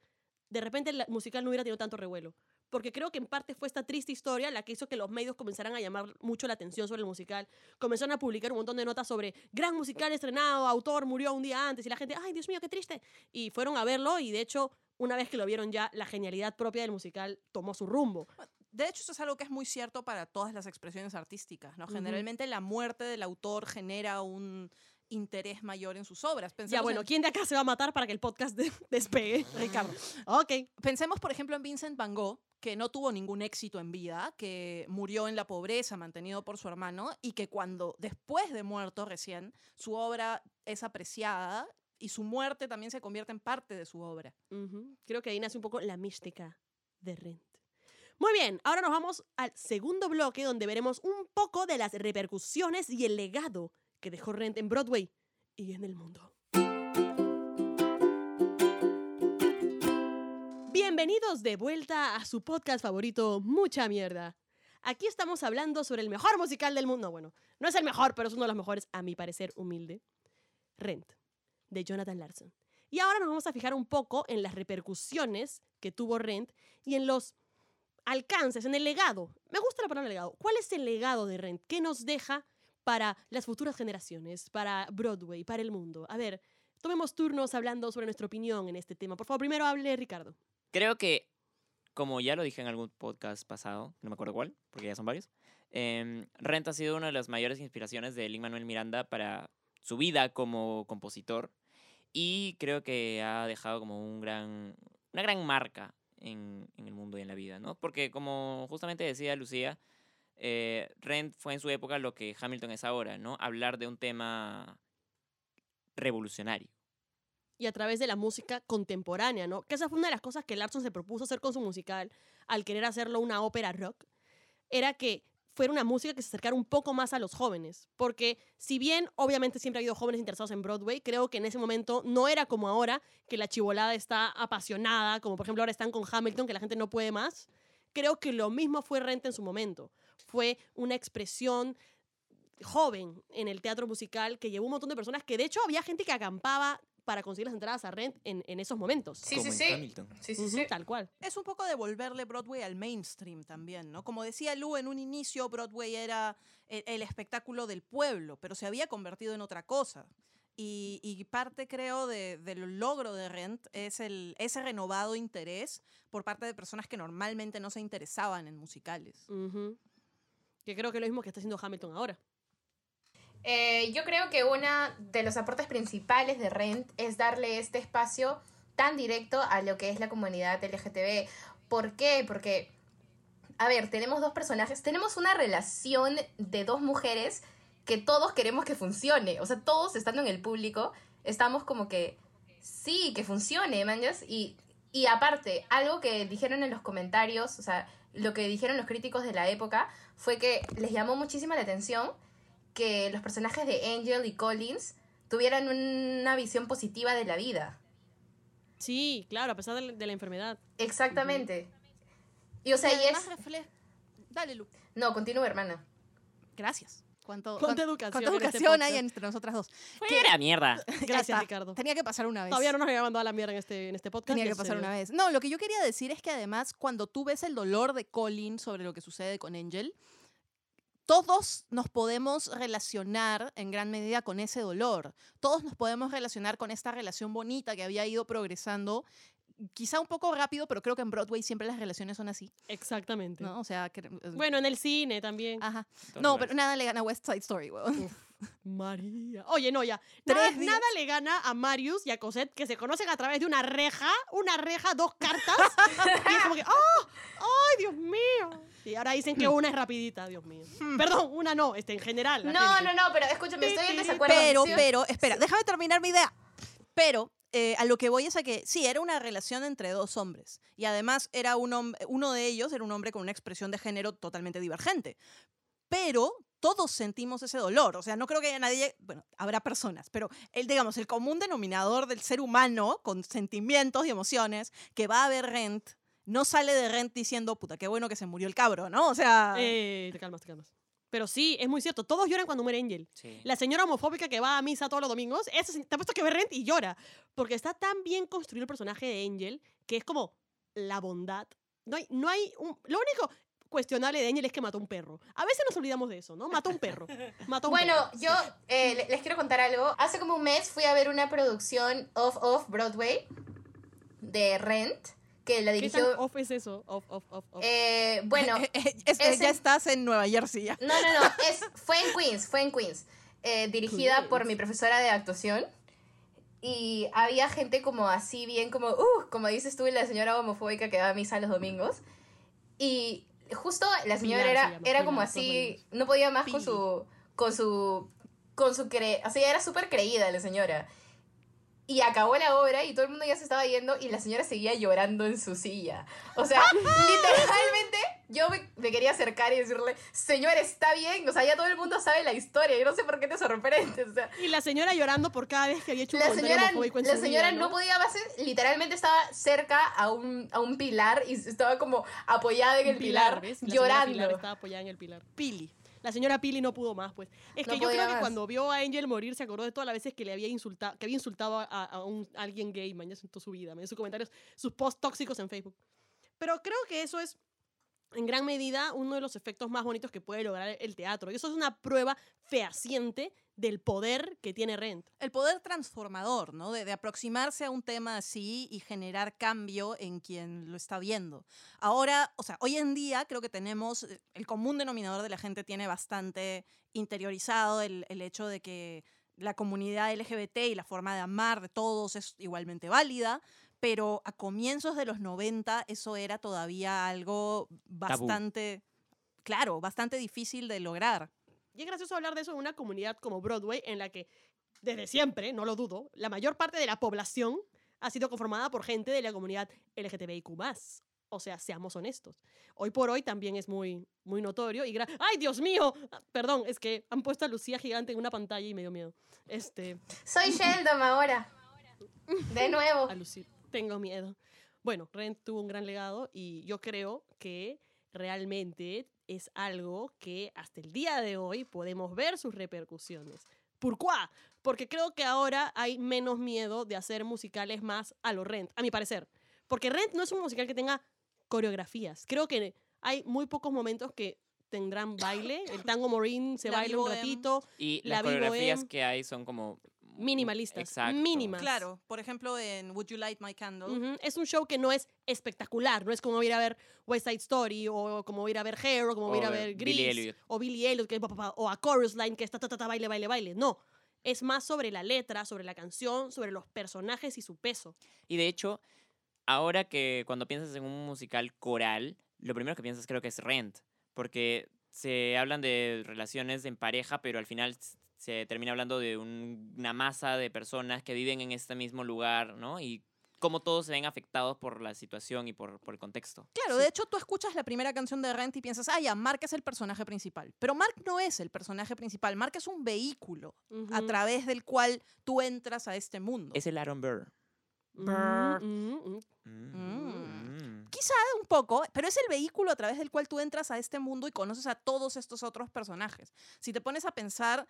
de repente el musical no hubiera tenido tanto revuelo. Porque creo que en parte fue esta triste historia la que hizo que los medios comenzaran a llamar mucho la atención sobre el musical. Comenzaron a publicar un montón de notas sobre gran musical estrenado, autor murió un día antes, y la gente, ay, Dios mío, qué triste. Y fueron a verlo, y de hecho, una vez que lo vieron ya, la genialidad propia del musical tomó su rumbo. De hecho, eso es algo que es muy cierto para todas las expresiones artísticas. ¿no? Generalmente la muerte del autor genera un interés mayor en sus obras. ya, Pensemos bueno, en- ¿quién de acá se va a matar para que el podcast de- [laughs] despegue? Ricardo. ok. Pensemos, por ejemplo, en Vincent Van Gogh, que no tuvo ningún éxito en vida, que murió en la pobreza, mantenido por su hermano, y que cuando, después de muerto recién, su obra es apreciada y su muerte también se convierte en parte de su obra. Creo que ahí nace un poco la mística de Rent. Muy bien, ahora nos vamos al segundo bloque donde veremos un poco de las repercusiones y el legado que dejó Rent en Broadway y en el mundo. Bienvenidos de vuelta a su podcast favorito, Mucha Mierda. Aquí estamos hablando sobre el mejor musical del mundo. Bueno, no es el mejor, pero es uno de los mejores, a mi parecer, humilde. Rent, de Jonathan Larson. Y ahora nos vamos a fijar un poco en las repercusiones que tuvo Rent y en los alcances, en el legado. Me gusta la palabra legado. ¿Cuál es el legado de Rent? ¿Qué nos deja para las futuras generaciones, para Broadway, para el mundo? A ver, tomemos turnos hablando sobre nuestra opinión en este tema. Por favor, primero hable Ricardo. Creo que, como ya lo dije en algún podcast pasado, no me acuerdo cuál, porque ya son varios, em, Rent ha sido una de las mayores inspiraciones de Lin-Manuel Miranda para su vida como compositor y creo que ha dejado como un gran, una gran marca en, en el mundo y en la vida, ¿no? Porque como justamente decía Lucía, eh, Rent fue en su época lo que Hamilton es ahora, ¿no? Hablar de un tema revolucionario. y a través de la música contemporánea, ¿no? Que esa fue una de las cosas que Larson se propuso hacer con su musical al querer hacerlo una ópera rock, era que fuera una música que se acercara un poco más a los jóvenes, porque si bien obviamente siempre ha habido jóvenes interesados en Broadway, creo que en ese momento no era como ahora, que la chivolada está apasionada, como por ejemplo ahora están con Hamilton, que la gente no puede más. Creo que lo mismo fue Rent en su momento. Fue una expresión joven en el teatro musical que llevó un montón de personas que de hecho había gente que acampaba para conseguir las entradas a Rent en, en esos momentos. Sí, como sí, en sí. Hamilton. Sí, sí, sí. Tal cual. Es un poco devolverle Broadway al mainstream también, ¿no? Como decía Lu, en un inicio Broadway era el, el espectáculo del pueblo, pero se había convertido en otra cosa. Y, y parte, creo, de- del logro de Rent es el, ese renovado interés por parte de personas que normalmente no se interesaban en musicales. Ujú. Que creo que es lo mismo que está haciendo Hamilton ahora. Eh, yo creo que uno de los aportes principales de Rent es darle este espacio tan directo a lo que es la comunidad LGTB. ¿Por qué? Porque, a ver, tenemos dos personajes, tenemos una relación de dos mujeres que todos queremos que funcione. O sea, todos estando en el público, estamos como que, sí, que funcione, manjas. Y, y aparte, algo que dijeron en los comentarios, o sea, lo que dijeron los críticos de la época, fue que les llamó muchísima la atención que los personajes de Angel y Collins tuvieran una visión positiva de la vida. Sí, claro, a pesar de la, de la enfermedad. Exactamente. Y o sea, y es... Dale, Lu. No, continúa, hermana. Gracias. ¿Cuánto, ¿Cuánta cuán- educación cuánta en este educación hay entre nosotras dos? ¡Fuera mierda! [laughs] Gracias. Ricardo. Tenía que pasar una vez. Todavía no nos había mandado a la mierda en este, en este podcast. Tenía que pasar una vez. No, lo que yo quería decir es que además cuando tú ves el dolor de Colin sobre lo que sucede con Angel, todos nos podemos relacionar en gran medida con ese dolor. Todos nos podemos relacionar con esta relación bonita que había ido progresando. Quizá un poco rápido, pero creo que en Broadway siempre las relaciones son así, Exactamente. ¿no? O sea, que- Bueno, en el cine también. ajá. No, pero nada le gana a West Side Story, weón. María. Oye, no, ya. Nada, nada le gana a Marius y a Cosette que se conocen a través de una reja, una reja, dos cartas. [laughs] y es como que, ¡oh! ¡Ay, Dios mío! Y ahora dicen que una es rapidita, Dios mío. Perdón, una no, este, en general. No, gente. no, no, pero escúchame, estoy en desacuerdo. Pero, pero, espera, déjame terminar mi idea. Pero eh, a lo que voy es a que sí, era una relación entre dos hombres. Y además era un uno de ellos era un hombre con una expresión de género totalmente divergente. Pero todos sentimos ese dolor. O sea, no creo que haya nadie, bueno, habrá personas, pero el, digamos, el común denominador del ser humano con sentimientos y emociones que va a ver Rent, no sale de Rent diciendo, puta, qué bueno que se murió el cabro, ¿no? O sea... Eh, te calmas, te calmas. Pero sí, es muy cierto. Todos lloran cuando muere Angel. Sí. La señora homofóbica que va a misa todos los domingos, esa, se- te ha puesto que ver Rent y llora. Porque está tan bien construido el personaje de Angel que es como la bondad. No hay, no hay un, lo único cuestionable de Angel es que mató a un perro. A veces nos olvidamos de eso, ¿no? Mató un perro. [laughs] Mató a un Bueno, perro. yo eh, le- les quiero contar algo. Hace como un mes fui a ver una producción off-off Broadway de Rent, que la ¿Qué dirigió... tan off es eso? Off, off, off, off. eh, bueno, [laughs] Es- es ya en- estás en Nueva Jersey ya. no, no, no, es, fue en Queens, fue en Queens. eh, dirigida por Queens. mi profesora de actuación. Y había gente como así, bien como, uh, como dices tú, la señora homofóbica que va a misa los domingos. Y justo la señora Pilar se era, llama, era como Pilar, todos así, no podía más con Pili. su, con su, con su cre... Así era súper creída la señora. Y acabó la obra y todo el mundo ya se estaba yendo y la señora seguía llorando en su silla. O sea, [laughs] literalmente yo me, me quería acercar y decirle, señor, está bien. O sea, ya todo el mundo sabe la historia. Yo no sé por qué te sorprendes. O sea, Y la señora llorando por cada vez que había hecho un la señora, homofóbico en la su señora vida, no podía más, literalmente estaba cerca a un, a un pilar y estaba como apoyada en el pilar, señora llorando. Pilar estaba apoyada en el pilar. Pili. La señora Pili no pudo más, pues. Es No que yo creo que cuando vio a Angel morir se acordó de todas las veces que le había insultado, que había insultado a, a un, a alguien gay, mañana en toda su vida, en sus comentarios, sus posts tóxicos en Facebook. Pero creo que eso es en gran medida uno de los efectos más bonitos que puede lograr el teatro. Y eso es una prueba fehaciente del poder que tiene Rent. El poder transformador, ¿no? De, de aproximarse a un tema así y generar cambio en quien lo está viendo. Ahora, o sea, hoy en día creo que tenemos, eh, el común denominador de la gente tiene bastante interiorizado el, el hecho de que la comunidad LGBT y la forma de amar de todos es igualmente válida, pero a comienzos de los 90 eso era todavía algo bastante, claro, bastante difícil de lograr. Y es gracioso hablar de eso en una comunidad como Broadway, en la que, desde siempre, no lo dudo, la mayor parte de la población ha sido conformada por gente de la comunidad LGTBIQ+. O sea, seamos honestos. Hoy por hoy también es muy, muy notorio y... ¡Ay, Dios mío! Ah, Perdón, es que han puesto a Lucía gigante en una pantalla y me dio miedo. Este, Soy Sheldon ahora. De nuevo. a Lucía, tengo miedo. Bueno, Rent tuvo un gran legado y yo creo que realmente es algo que hasta el día de hoy podemos ver sus repercusiones. ¿Por qué? Porque creo que ahora hay menos miedo de hacer musicales más a lo Rent, a mi parecer. Porque Rent no es un musical que tenga coreografías. Creo que hay muy pocos momentos que tendrán baile. El [laughs] tango morín se La baila un Vivo M. ratito. Y La las coreografías M. que hay son como... Minimalistas, Exacto. mínimas. Claro, por ejemplo en Would You Light My Candle. Es un show que no es espectacular, no es como ir a ver West Side Story o como ir a ver Hair o como O ir a ver ver Billy Grease Elliot. o Billy Elliot que es pa, pa, pa, o a Chorus Line que está ta, ta, ta, baile baile baile. No, es más sobre la letra, sobre la canción, sobre los personajes y su peso. Y de hecho, ahora que cuando piensas en un musical coral, lo primero que piensas creo que es Rent, porque se hablan de relaciones en pareja, pero al final se termina hablando de un- una masa de personas que viven en este mismo lugar, ¿no? Y cómo todos se ven afectados por la situación y por, por el contexto. Claro, de hecho tú escuchas la primera canción de Rent y piensas, ah, ya, Mark es el personaje principal. Pero Mark no es el personaje principal, Mark es un vehículo a través del cual tú entras a este mundo. Es el Aaron Burr. Mm, mm, mm. Mm. Quizá un poco, pero es el vehículo a través del cual tú entras a este mundo y conoces a todos estos otros personajes. Si te pones a pensar,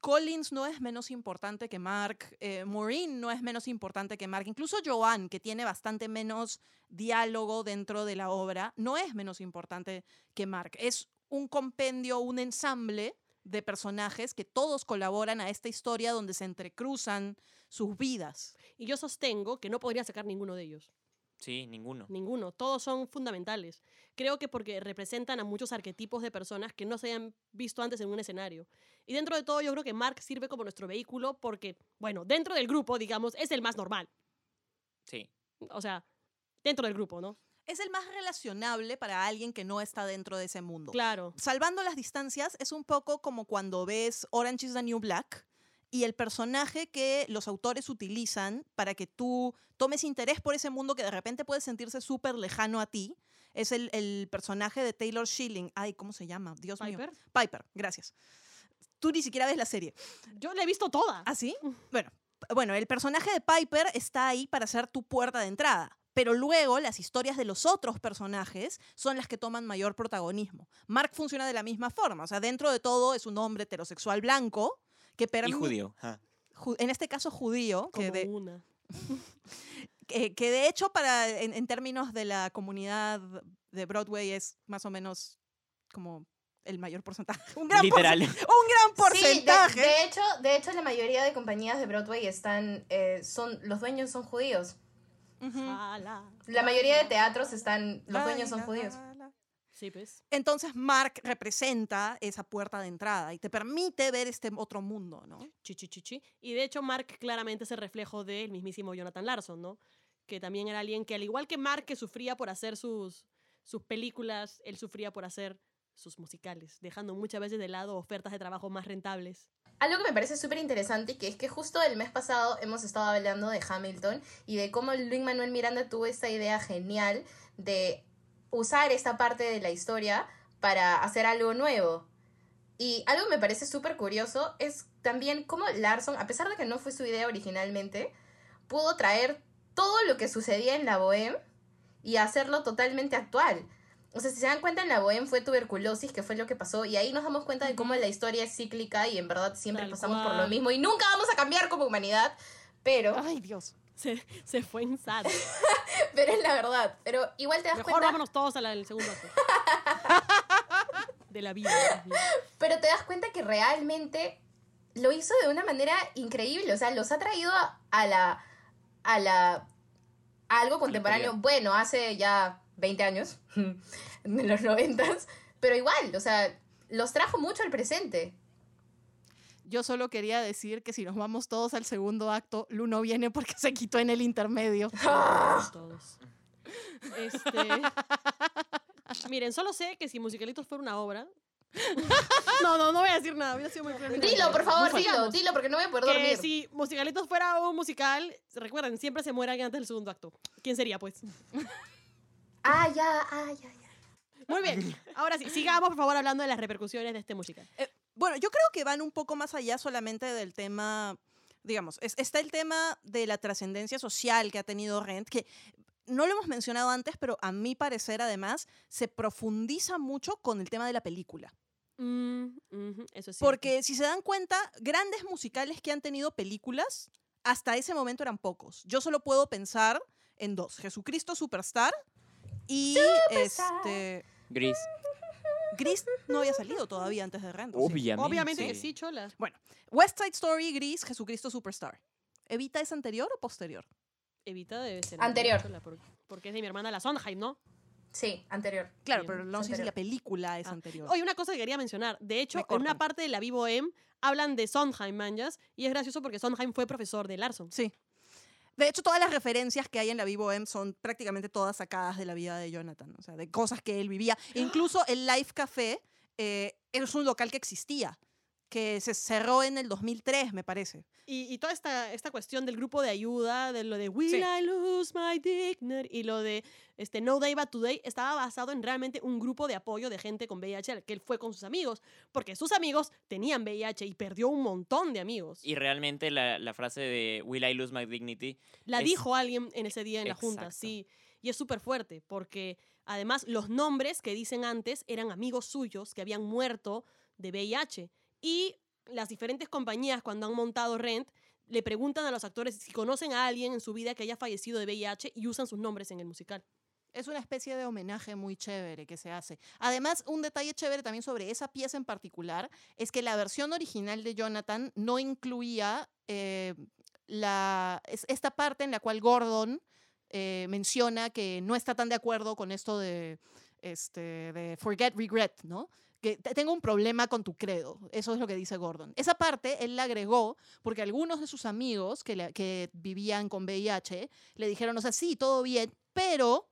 Collins no es menos importante que Mark, eh, Maureen no es menos importante que Mark, incluso Joanne, que tiene bastante menos diálogo dentro de la obra, no es menos importante que Mark. Es un compendio, un ensamble de personajes que todos colaboran a esta historia donde se entrecruzan sus vidas. Y yo sostengo que no podría sacar ninguno de ellos. Sí, ninguno. Ninguno. Todos son fundamentales. Creo que porque representan a muchos arquetipos de personas que no se hayan visto antes en un escenario. Y dentro de todo, yo creo que Mark sirve como nuestro vehículo porque, bueno, dentro del grupo, digamos, es el más normal. Sí. O sea, dentro del grupo, ¿no? Es el más relacionable para alguien que no está dentro de ese mundo. Claro. salvando las distancias, es un poco como cuando ves Orange is the New Black y el personaje que los autores utilizan para que tú tomes interés por ese mundo que de repente puede sentirse súper lejano a ti. Es el, el personaje de Taylor Schilling. Ay, ¿cómo se llama? Dios mío. Piper. Piper, gracias. Tú ni siquiera ves la serie. Yo la he visto toda. ¿Ah, sí? Bueno, bueno, el personaje de Piper está ahí para ser tu puerta de entrada. Pero luego las historias de los otros personajes son las que toman mayor protagonismo. Mark funciona de la misma forma. O sea, dentro de todo es un hombre heterosexual blanco que Y judío. ajá. en este caso judío, Como que de, una. [laughs] que, que de hecho para, en, en términos de la comunidad de Broadway es más o menos como el mayor porcentaje. [laughs] Un gran, Literal. porce- un gran porcentaje. Sí, de, de hecho, de hecho, la mayoría de compañías de Broadway están, eh, son, los dueños son judíos. La mayoría de teatros están, los dueños son judíos. Sí, pues. Entonces Mark representa esa puerta de entrada y te permite ver este otro mundo, ¿no? Chi, chi, chi, chi. Y de hecho, Mark claramente es el reflejo del mismísimo Jonathan Larson, ¿no? Que también era alguien que, al igual que Mark, que sufría por hacer sus, sus películas, él sufría por hacer sus musicales, dejando muchas veces de lado ofertas de trabajo más rentables. Algo que me parece súper interesante, que es que justo el mes pasado hemos estado hablando de Hamilton y de cómo Luis Manuel Miranda tuvo esta idea genial de usar esta parte de la historia para hacer algo nuevo. Y algo que me parece súper curioso es también cómo Larson, a pesar de que no fue su idea originalmente, pudo traer todo lo que sucedía en la Bohème y hacerlo totalmente actual. O sea, si se dan cuenta, en la Bohème fue tuberculosis, que fue lo que pasó, y ahí nos damos cuenta de cómo la historia es cíclica y en verdad siempre Tal pasamos por lo mismo y nunca vamos a cambiar como humanidad, pero, Ay, Dios. Se, se fue en sad. [laughs] pero es la verdad. Pero igual te das Mejor cuenta, vámonos todos al al segundo acto. [laughs] De la vida. Pero te das cuenta que realmente lo hizo de una manera increíble, o sea, los ha traído a, a la a la a algo contemporáneo, bueno, hace ya 20 años, [laughs] en los noventas, pero igual, o sea, los trajo mucho al presente. Yo solo quería decir que si nos vamos todos al segundo acto, Lu no viene porque se quitó en el intermedio. [laughs] [laughs] Todos. Este. Miren, solo sé que si Musicalitos fuera una obra. [laughs] No, no, no voy a decir nada. Voy a ser muy. Dilo, por favor, dilo, dilo, porque no voy a poder Que dormir. si Musicalitos fuera un musical, recuerden, siempre se muere alguien antes del segundo acto. ¿Quién sería, pues? Ah, ya, ah, ya, ya. Muy bien. Ahora sí, sigamos, por favor, hablando de las repercusiones de este musical. Eh, bueno, yo creo que van un poco más allá solamente del tema, digamos, es- está el tema de la trascendencia social que ha tenido Rent, que no lo hemos mencionado antes, pero a mi parecer además se profundiza mucho con el tema de la película. Mm, ujú, eso sí. Porque si se dan cuenta, grandes musicales que han tenido películas, hasta ese momento eran pocos. Yo solo puedo pensar en dos, Jesucristo Superstar y este Gris. Gris no había salido todavía antes de Rent. Obviamente. Obviamente que sí, chola. West Side Story, Gris, Jesucristo Superstar. ¿Evita es anterior o posterior? Evita debe ser. Anterior. chola, por- Porque es de mi hermana la Sondheim, ¿no? Sí, anterior. Claro, Bien, pero no sé si la película es Ah. anterior. Oye, una cosa que quería mencionar. De hecho, Me en una parte de la Vivo M hablan de Sondheim, manjas, y es gracioso porque Sondheim fue profesor de Larson. Sí. De hecho, todas las referencias que hay en la Vivo M son prácticamente todas sacadas de la vida de Jonathan, o sea, de cosas que él vivía. Incluso el Life Café eh, es un local que existía, que se cerró en el 2003, me parece. Y, y toda esta, esta cuestión del grupo de ayuda, de lo de Will Sí. I lose my dignity y lo de este, No Day But Today, estaba basado en realmente un grupo de apoyo de gente con VIH al que él fue con sus amigos, porque sus amigos tenían VIH y perdió un montón de amigos. Y realmente la, la frase de Will I lose my dignity La es- dijo alguien en ese día en la junta, sí. Y es súper fuerte, porque además los nombres que dicen antes eran amigos suyos que habían muerto de VIH. Y las diferentes compañías, cuando han montado Rent, le preguntan a los actores si conocen a alguien en su vida que haya fallecido de VIH y usan sus nombres en el musical. Es una especie de homenaje muy chévere que se hace. Además, un detalle chévere también sobre esa pieza en particular es que la versión original de Jonathan no incluía eh, la, es- esta parte en la cual Gordon eh, menciona que no está tan de acuerdo con esto de, este, de forget, regret, ¿no? Que te- tengo un problema con tu credo. Eso es lo que dice Gordon. Esa parte él la agregó porque algunos de sus amigos que, que vivían con VIH le dijeron, o sea, sí, todo bien, pero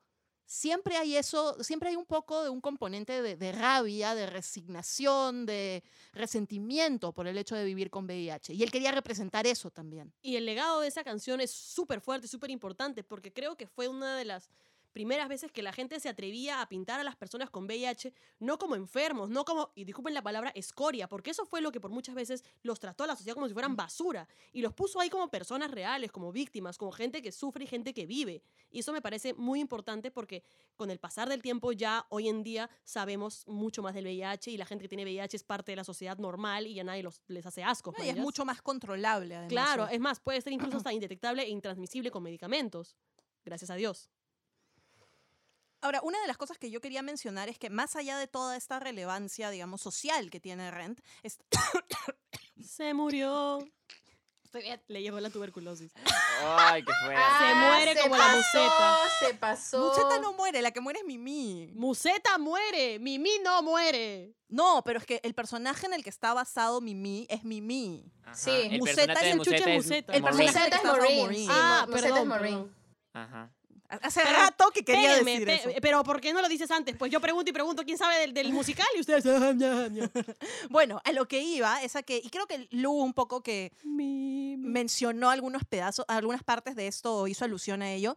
siempre hay eso, siempre hay un poco de un componente de, de rabia, de resignación, de resentimiento por el hecho de vivir con VIH. Y él quería representar eso también. Y el legado de esa canción es súper fuerte, súper importante, porque creo que fue una de las primeras veces que la gente se atrevía a pintar a las personas con VIH no como enfermos, no como, y disculpen la palabra, escoria, porque eso fue lo que por muchas veces los trató a la sociedad como si fueran basura, y los puso ahí como personas reales, como víctimas, como gente que sufre y gente que vive. Y eso me parece muy importante porque con el pasar del tiempo ya hoy en día sabemos mucho más del VIH y la gente que tiene VIH es parte de la sociedad normal y ya nadie los, les hace asco. No, y es mucho más controlable, además. Claro, es más, puede ser incluso [clears throat] hasta indetectable e intransmisible con medicamentos. Gracias a Dios. Ahora, una de las cosas que yo quería mencionar es que más allá de toda esta relevancia, digamos, social que tiene Rent, es- Se murió. Estoy bien. Le llegó la tuberculosis. Ay, qué fuerte. Se muere como la pasó, museta. Se pasó. Museta no muere, la que muere es Mimi. Museta muere. Mimi no muere. No, pero es que el personaje en el que está basado Mimi es Mimi. Ajá, Sí. El Museta personaje es de el chuche Museta. El personaje- Museta es Maureen. Ah, perdón, Maureen. perdón. Ajá. Hace Pero- rato que quería decir eso. Pero ¿por qué no lo dices antes? Pues yo pregunto y pregunto quién sabe del, del musical y ustedes... "Ah, ña, ña". [laughs] Bueno, a lo que iba es a que, y creo que Lu un poco que mencionó algunos pedazos, algunas partes de esto hizo alusión a ello.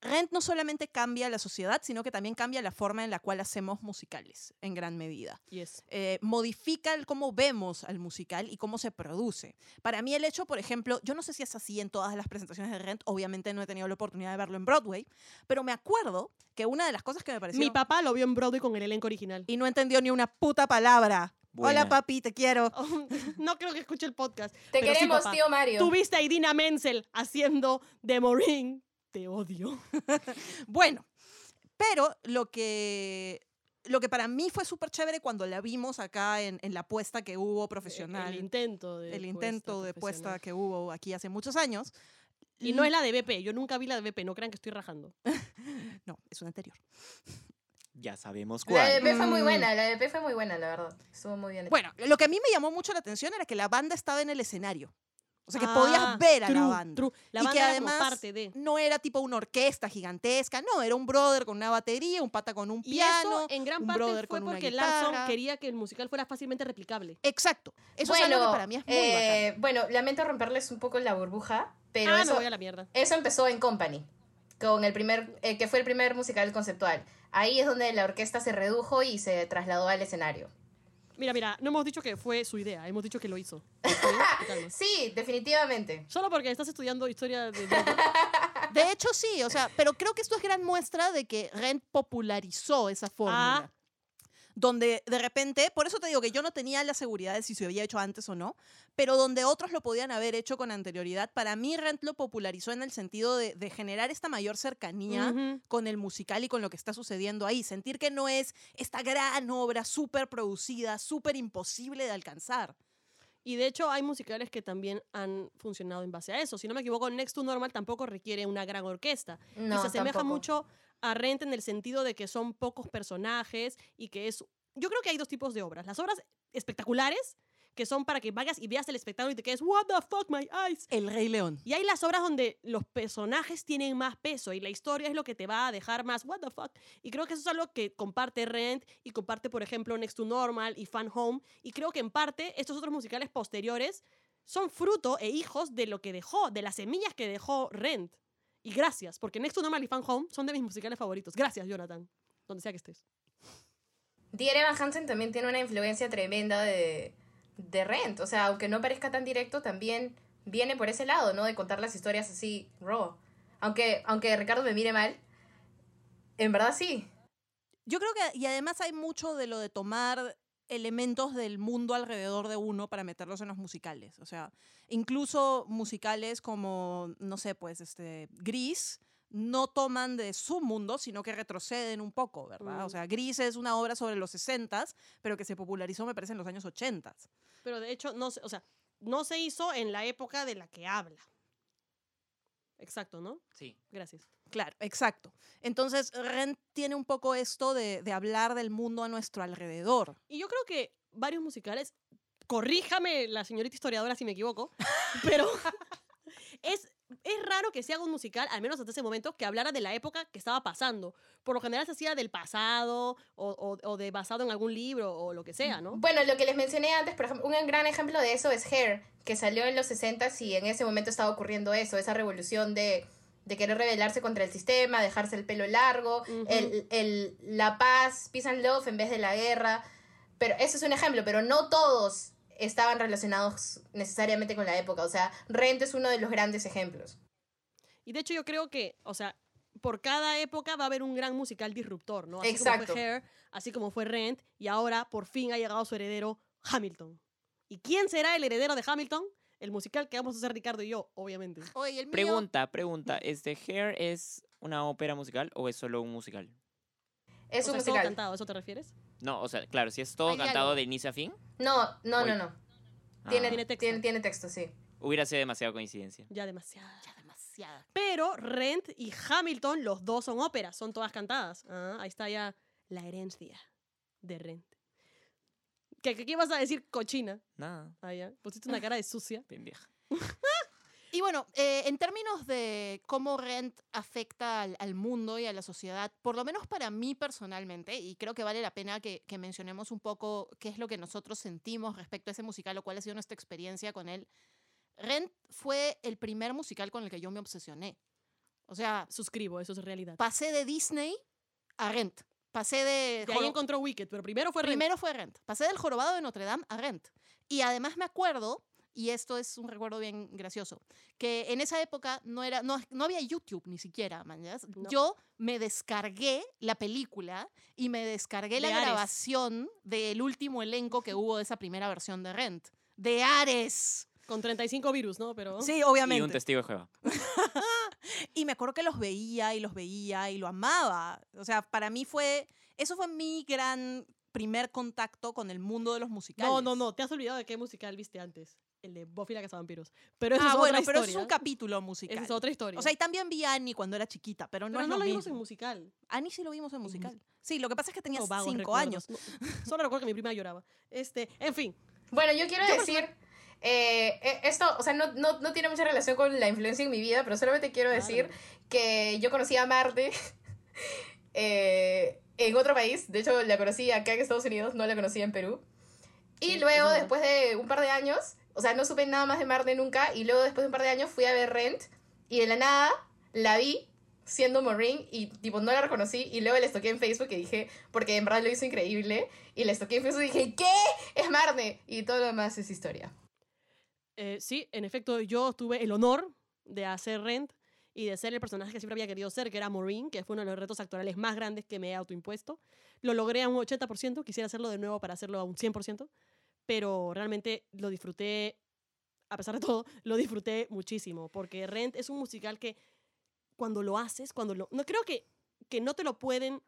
Rent no solamente cambia la sociedad, sino que también cambia la forma en la cual hacemos musicales, en gran medida. Yes. Eh, modifica el cómo vemos al musical y cómo se produce. Para mí el hecho, por ejemplo, yo no sé si es así en todas las presentaciones de Rent, obviamente no he tenido la oportunidad de verlo en Broadway, pero me acuerdo que una de las cosas que me pareció... Mi papá lo vio en Broadway con el elenco original. y no entendió ni una puta palabra. Buena. Hola papi, te quiero. [laughs] no creo que escuche el podcast. Te sí, queremos, papá. tío Mario. Tuviste a Idina Menzel haciendo de Maureen. Te odio. [laughs] Bueno, pero lo que, lo que para mí fue súper chévere cuando la vimos acá en, en la puesta que hubo profesional, El intento de el intento de puesta que hubo aquí hace muchos años. Y no es la de BP. Yo nunca vi la de BP. No crean que estoy rajando. [laughs] No, es una anterior. Ya sabemos La de cuál. EP fue muy Mm. buena, la de fue muy buena, la verdad. Estuvo muy bien. Bueno, lo que a mí me llamó mucho la atención era que la banda estaba en el escenario. O sea, que Ah, podías ver a la banda. true. La y banda que era además parte de. no era tipo una orquesta gigantesca, no, era un brother con una batería, un pata con un Y piano. eso en gran un parte fue porque Larson quería que el musical fuera fácilmente replicable. Exacto. Eso es algo que para mí es muy eh, Bueno, lamento romperles un poco la burbuja, pero ah, me eso, voy a la mierda. eso empezó en Company, con el primer, eh, que fue el primer musical conceptual. Ahí es donde la orquesta se redujo y se trasladó al escenario. Mira, mira, no hemos dicho que fue su idea, hemos dicho que lo hizo. [laughs] Sí, definitivamente. Solo porque estás estudiando historia de... [laughs] De hecho, sí, o sea, pero creo que esto es gran muestra de que Rent popularizó esa fórmula. Ah. Donde de repente, por eso te digo que yo no tenía la seguridad de si se había hecho antes o no, pero donde otros lo podían haber hecho con anterioridad, para mí Rent lo popularizó en el sentido de, de generar esta mayor cercanía con el musical y con lo que está sucediendo ahí. Sentir que no es esta gran obra súper producida, súper imposible de alcanzar. Y de hecho hay musicales que también han funcionado en base a eso. Si no me equivoco, Next to Normal tampoco requiere una gran orquesta. No, y se asemeja tampoco. mucho a Rent en el sentido de que son pocos personajes y que es... Yo creo que hay dos tipos de obras. Las obras espectaculares, que son para que vayas y veas el espectáculo y te quedes, what the fuck, my eyes. El Rey León. Y hay las obras donde los personajes tienen más peso y la historia es lo que te va a dejar más, what the fuck. Y creo que eso es algo que comparte Rent y comparte, por ejemplo, Next to Normal y Fan Home. Y creo que en parte estos otros musicales posteriores son fruto e hijos de lo que dejó, de las semillas que dejó Rent. Y gracias, porque Next to Normal y Fan Home son de mis musicales favoritos. Gracias, Jonathan, donde sea que estés. Dear Evan Hansen también tiene una influencia tremenda de, de Rent. O sea, aunque no parezca tan directo, también viene por ese lado, ¿no? De contar las historias así, raw. Aunque, aunque Ricardo me mire mal, en verdad sí. Yo creo que, y además hay mucho de lo de tomar elementos del mundo alrededor de uno para meterlos en los musicales. O sea, incluso musicales como, no sé, pues, este, Gris, no toman de su mundo, sino que retroceden un poco, ¿verdad? O Mm. sea, Gris es una obra sobre los 60s, pero que se popularizó, me parece, en los años 80s. Pero de hecho, no se, o sea, no se hizo en la época de la que habla. Exacto, ¿no? Sí. Gracias. Claro, exacto. Entonces, Rent tiene un poco esto de, de hablar del mundo a nuestro alrededor. Y yo creo que varios musicales, corríjame la señorita historiadora si me equivoco, [laughs] pero [laughs] es, es raro que se haga un musical, al menos hasta ese momento, que hablara de la época que estaba pasando. Por lo general se hacía del pasado o, o- o de basado en algún libro o lo que sea, ¿no? Bueno, lo que les mencioné antes, por ejemplo, un gran ejemplo de eso es Hair, que salió en los 60 y en ese momento estaba ocurriendo eso, esa revolución de, de querer rebelarse contra el sistema, dejarse el pelo largo, el, el- la paz, peace and love en vez de la guerra. Pero eso es un ejemplo, pero no todos estaban relacionados necesariamente con la época. O sea, Rent es uno de los grandes ejemplos. Y de hecho yo creo que, o sea, por cada época va a haber un gran musical disruptor, ¿no? Así como Exacto. fue Hair, así como fue Rent, y ahora por fin ha llegado su heredero, Hamilton. ¿Y quién será el heredero de Hamilton? El musical que vamos a hacer Ricardo y yo, obviamente. Oye, el mío- Pregunta, pregunta. ¿Este Hair es una ópera musical o es solo un musical? Es O un sea, todo musical. cantado, ¿a eso te refieres? No, o sea, claro, si es todo Hay cantado de inicio a fin, No, no, no, no. ah, Tiene, Tiene texto. Tiene, tiene texto, sí. hubiera sido demasiada coincidencia. Ya demasiado. Ya demasiada. Pero Rent y Hamilton, los dos son óperas, son todas cantadas. Ah, ahí está ya la herencia de Rent. ¿Qué, qué, qué ibas a decir, cochina? Nada, Ah, ya. Pusiste una cara de sucia. [laughs] pendeja. [laughs] Y bueno, eh, en términos de cómo Rent afecta al, al mundo y a la sociedad, por lo menos para mí personalmente, y creo que vale la pena que, que mencionemos un poco qué es lo que nosotros sentimos respecto a ese musical o cuál ha sido nuestra experiencia con él. Rent fue el primer musical con el que yo me obsesioné. O sea, Suscribo, eso es realidad. pasé de Disney a Rent. Pasé de... De ahí encontró Wicked, pero primero fue Rent. Primero fue Rent. Pasé del jorobado de Notre Dame a Rent. Y además me acuerdo, y esto es un recuerdo bien gracioso, que en esa época no, era, no, no había YouTube ni siquiera, man. Yo me descargué la película y me descargué la Ares. grabación del último elenco que hubo de esa primera versión de Rent. De Ares. Con 35 virus, ¿no? Pero Sí, Y obviamente. un testigo de Jehová. [laughs] Y me acuerdo que los veía y los veía y lo amaba. O sea, para mí fue, eso fue mi gran primer contacto con el mundo de los musicales. No, no, no. Te has olvidado de qué musical viste antes. El de Buffy la Cazavampiros. Pero eso ah, es bueno, otra pero historia. es un capítulo musical. Esa es otra historia. O sea, y también vi a Annie cuando era chiquita, pero no pero es no lo lo vimos mismo. en musical. Annie sí lo vimos en musical. Sí, lo que pasa es que tenía vagos cinco recuerdos. años. No, solo recuerdo que mi prima lloraba. Este, en fin. Bueno, yo quiero Yo decir, eh, esto, o sea, no, no, no tiene mucha relación con la influencia en mi vida, pero solamente quiero decir Claro. que yo conocí a Marte [laughs] eh, en otro país. De hecho, la conocí acá en Estados Unidos, no la conocí en Perú. Y Sí, luego, después de un par de años, o sea, no supe nada más de Marte nunca, y luego después de un par de años fui a ver Rent, y de la nada la vi siendo Maureen y tipo no la reconocí y luego les toqué en Facebook y dije, porque en verdad lo hizo increíble y les toqué en Facebook y dije, ¿qué? Es Marne y todo lo demás es historia. Eh, sí, en efecto, yo tuve el honor de hacer Rent y de ser el personaje que siempre había querido ser, que era Maureen, que fue uno de los retos actorales más grandes que me he autoimpuesto. Lo logré a un 80%, quisiera hacerlo de nuevo para hacerlo a un 100%, pero realmente lo disfruté, a pesar de todo, [laughs] lo disfruté muchísimo, porque Rent es un musical que cuando lo haces, cuando lo... No creo que, que no te lo pueden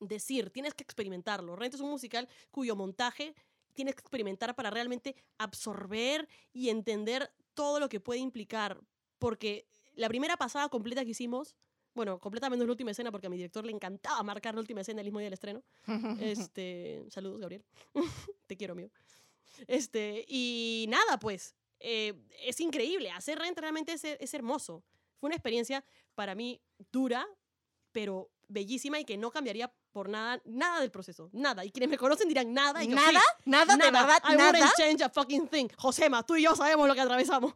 decir, tienes que experimentarlo. Rent es un musical cuyo montaje tienes que experimentar para realmente absorber y entender todo lo que puede implicar. Porque la primera pasada completa que hicimos, bueno, completa menos la última escena, porque a mi director le encantaba marcar la última escena el mismo día del estreno. [laughs] Este, saludos, Gabriel. [laughs] Te quiero, amigo. Este, y nada, pues, eh, es increíble. Hacer Rent realmente es, es hermoso. Fue una experiencia para mí dura, pero bellísima y que no cambiaría por nada, nada del proceso. Nada. Y quienes me conocen dirán nada. Y yo, ¿Nada? sí, ¿Nada? ¿De verdad? I ¿Nada? wouldn't change a fucking thing. Josema, tú y yo sabemos lo que atravesamos.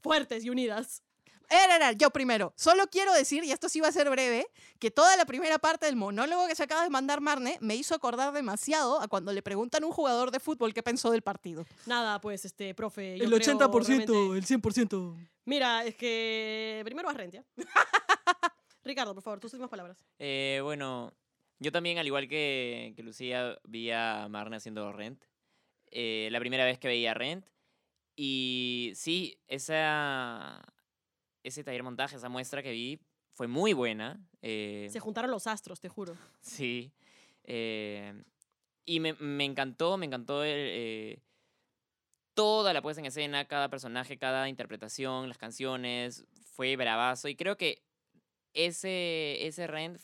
Fuertes y unidas. Era, era, yo primero. Solo quiero decir, y esto sí va a ser breve, que toda la primera parte del monólogo que se acaba de mandar Marne me hizo acordar demasiado a cuando le preguntan a un jugador de fútbol qué pensó del partido. Nada, pues, este, profe. yo El creo 80%, realmente- el 100%. Mira, es que primero vas. [laughs] Ricardo, por favor, tus últimas palabras. Eh, bueno, yo también, al igual que, que Lucía, vi a Marne haciendo Rent. Eh, la primera vez que veía Rent. Y sí, esa, ese taller montaje, esa muestra que vi, fue muy buena. eh, Se juntaron los astros, te juro. [laughs] Sí. eh, y me, me encantó, me encantó el, toda la puesta en escena, cada personaje, cada interpretación, las canciones. Fue bravazo. Y creo que ese, ese Rent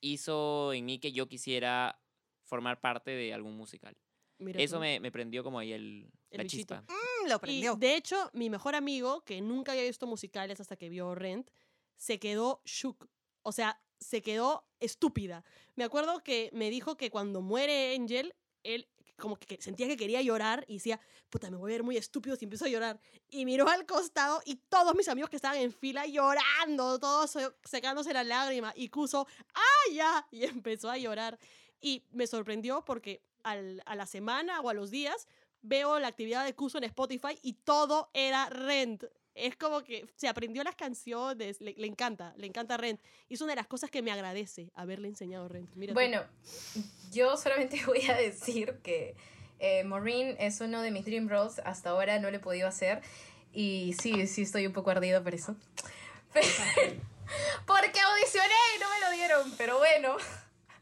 hizo en mí que yo quisiera formar parte de algún musical. Mira Eso me, me prendió como ahí el, El la bichito. chispa. Mm, lo Y prendió. de hecho, mi mejor amigo, que nunca había visto musicales hasta que vio Rent, se quedó shook. O sea, se quedó estúpida. Me acuerdo que me dijo que cuando muere Angel, él como que sentía que quería llorar y decía, puta, me voy a ver muy estúpido si empiezo a llorar. Y miró al costado y todos mis amigos que estaban en fila llorando, todos se- secándose la lágrima. Y Cuso, ¡ah, ya! Y empezó a llorar. Y me sorprendió porque al- a la semana o a los días veo la actividad de Cuso en Spotify y todo era Rent. Es como que se aprendió las canciones, le, encanta, le encanta Rent. Y es una de las cosas que me agradece haberle enseñado Rent. Mira tú. Bueno, yo solamente [laughs] voy a decir que eh, Maureen es uno de mis dream roles. Hasta ahora no lo he podido hacer. Y sí, sí estoy un poco ardida por eso. [laughs] Porque audicioné y no me lo dieron. Pero bueno.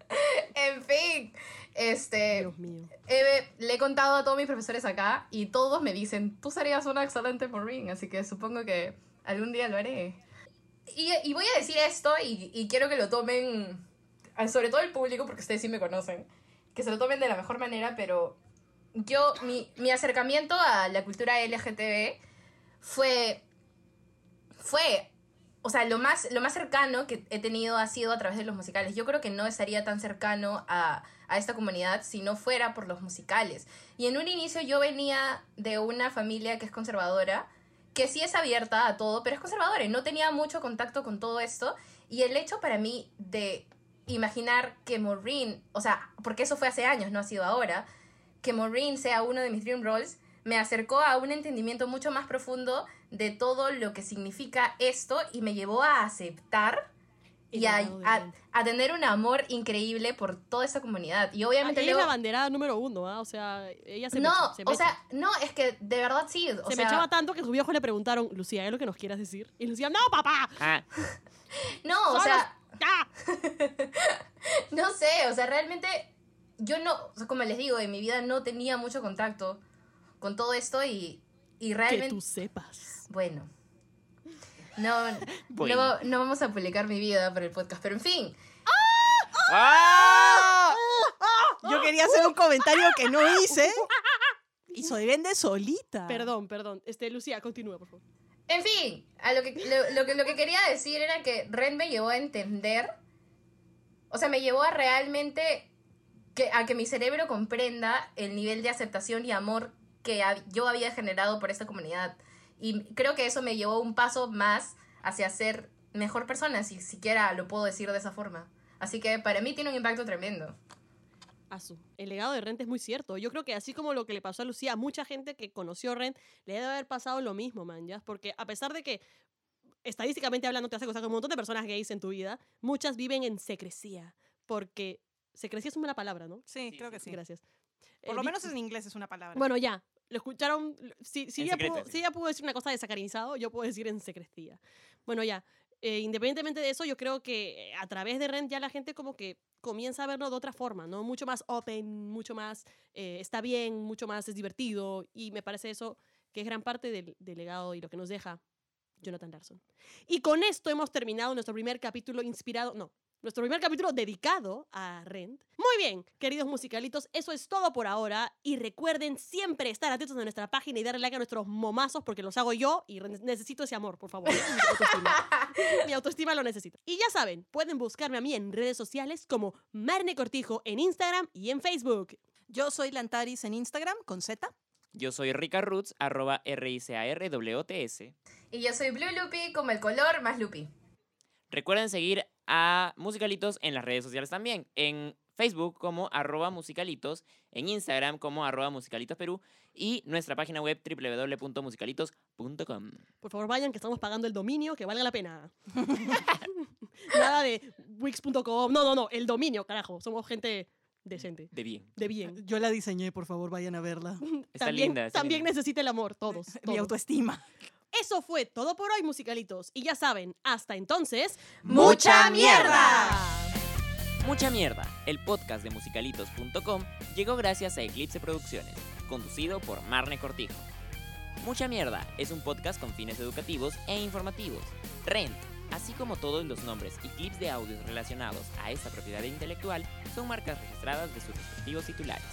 [laughs] en fin. Este. Dios mío. eh, le he contado a todos mis profesores acá y todos me dicen, tú serías una excelente Maureen, así que supongo que algún día lo haré. Y, y voy a decir esto y, y quiero que lo tomen, sobre todo el público, porque ustedes sí me conocen, que se lo tomen de la mejor manera, pero yo, mi, mi acercamiento a la cultura LGTB fue, fue, o sea, lo más, lo más cercano que he tenido ha sido a través de los musicales. Yo creo que no estaría tan cercano a, a esta comunidad si no fuera por los musicales. Y en un inicio yo venía de una familia que es conservadora, que sí es abierta a todo, pero es conservadora y no tenía mucho contacto con todo esto. Y el hecho para mí de imaginar que Maureen, o sea, porque eso fue hace años, no ha sido ahora, que Maureen sea uno de mis dream roles, me acercó a un entendimiento mucho más profundo de todo lo que significa esto y me llevó a aceptar y a, a- tener un amor increíble por toda esa comunidad. Y obviamente Ah, ella es la banderada número uno, ¿ah? O sea, ella se no, mecha- se o mecha. sea, no, es que de verdad sí. O se sea, me echaba tanto que sus viejos le preguntaron, Lucía, ¿es lo que nos quieras decir? Y Lucía, no, papá. Ah, [laughs] no, o sea, ¡Ya! [laughs] no sé, o sea, realmente yo no, o sea, como les digo, en mi vida no tenía mucho contacto con todo esto y, y Que realmente... tú sepas. Bueno. No, [laughs] Bueno. no, no vamos a publicar mi vida para el podcast, pero en fin. ¡Ah! Yo quería hacer un comentario que no hice. Y soy vende solita. Perdón, perdón. Este, Lucía, continúa, por favor. En fin, a lo que, lo, lo que, lo que quería decir era que Ren me llevó a entender, o sea, me llevó a realmente que, a que mi cerebro comprenda el nivel de aceptación y amor que yo había generado por esta comunidad. Y creo que eso me llevó un paso más hacia ser mejor persona, si siquiera lo puedo decir de esa forma. Así que para mí tiene un impacto tremendo. Asu. El legado de Rent es muy cierto. Yo creo que así como lo que le pasó a Lucía, a mucha gente que conoció Rent le debe haber pasado lo mismo, man, ¿ya? Porque a pesar de que estadísticamente hablando te hace cosas con un montón de personas gays en tu vida, muchas viven en secrecía. Porque secrecía es una palabra, ¿no? Sí, creo que sí. Gracias. Por Eh, lo menos en inglés es una palabra. Bueno, ya. Lo escucharon. Si, si, ella secreto, pudo, sí. si ella pudo decir una cosa desacarinizado, yo puedo decir en secrecía. Bueno, ya. eh, independientemente de eso, yo creo que eh, a través de Rent ya la gente como que comienza a verlo de otra forma, ¿no? Mucho más open, mucho más eh, está bien, mucho más es divertido. Y me parece eso que es gran parte del, del legado y lo que nos deja Jonathan Larson. Y con esto hemos terminado nuestro primer capítulo inspirado, no, nuestro primer capítulo dedicado a Rent. Muy bien, queridos musicalitos, eso es todo por ahora. Y recuerden siempre estar atentos a nuestra página y darle like a nuestros momazos porque los hago yo y necesito ese amor, por favor. ¿eh? Mi autoestima. [laughs] Mi autoestima lo necesita. Y ya saben, pueden buscarme a mí en redes sociales como Marne Cortijo en Instagram y en Facebook. Yo soy Lantaris en Instagram con Z. Yo soy Rica Roots, arroba R-I-C-A-R-W-T-S. Y yo soy Blue Lupi, como el color más Lupi. Recuerden seguir a Musicalitos en las redes sociales también. En Facebook como arroba musicalitos, en Instagram como arroba musicalitos Perú y nuestra página web www.musicalitos.com. Por favor, vayan, que estamos pagando el dominio, que valga la pena. [laughs] Nada de wix.com. No, no, no, el dominio, carajo. Somos gente decente, De bien. de bien. Yo la diseñé, por favor, vayan a verla. Está también linda. está también linda. necesita el amor, todos. [laughs] Mi autoestima. Eso fue todo por hoy, musicalitos. Y ya saben, hasta entonces. ¡Mucha mierda! Mucha mierda. El podcast de musicalitos.com llegó gracias a Eclipse Producciones, conducido por Marne Cortijo. Mucha mierda es un podcast con fines educativos e informativos. Rent, así como todos los nombres y clips de audios relacionados a esta propiedad intelectual, son marcas registradas de sus respectivos titulares.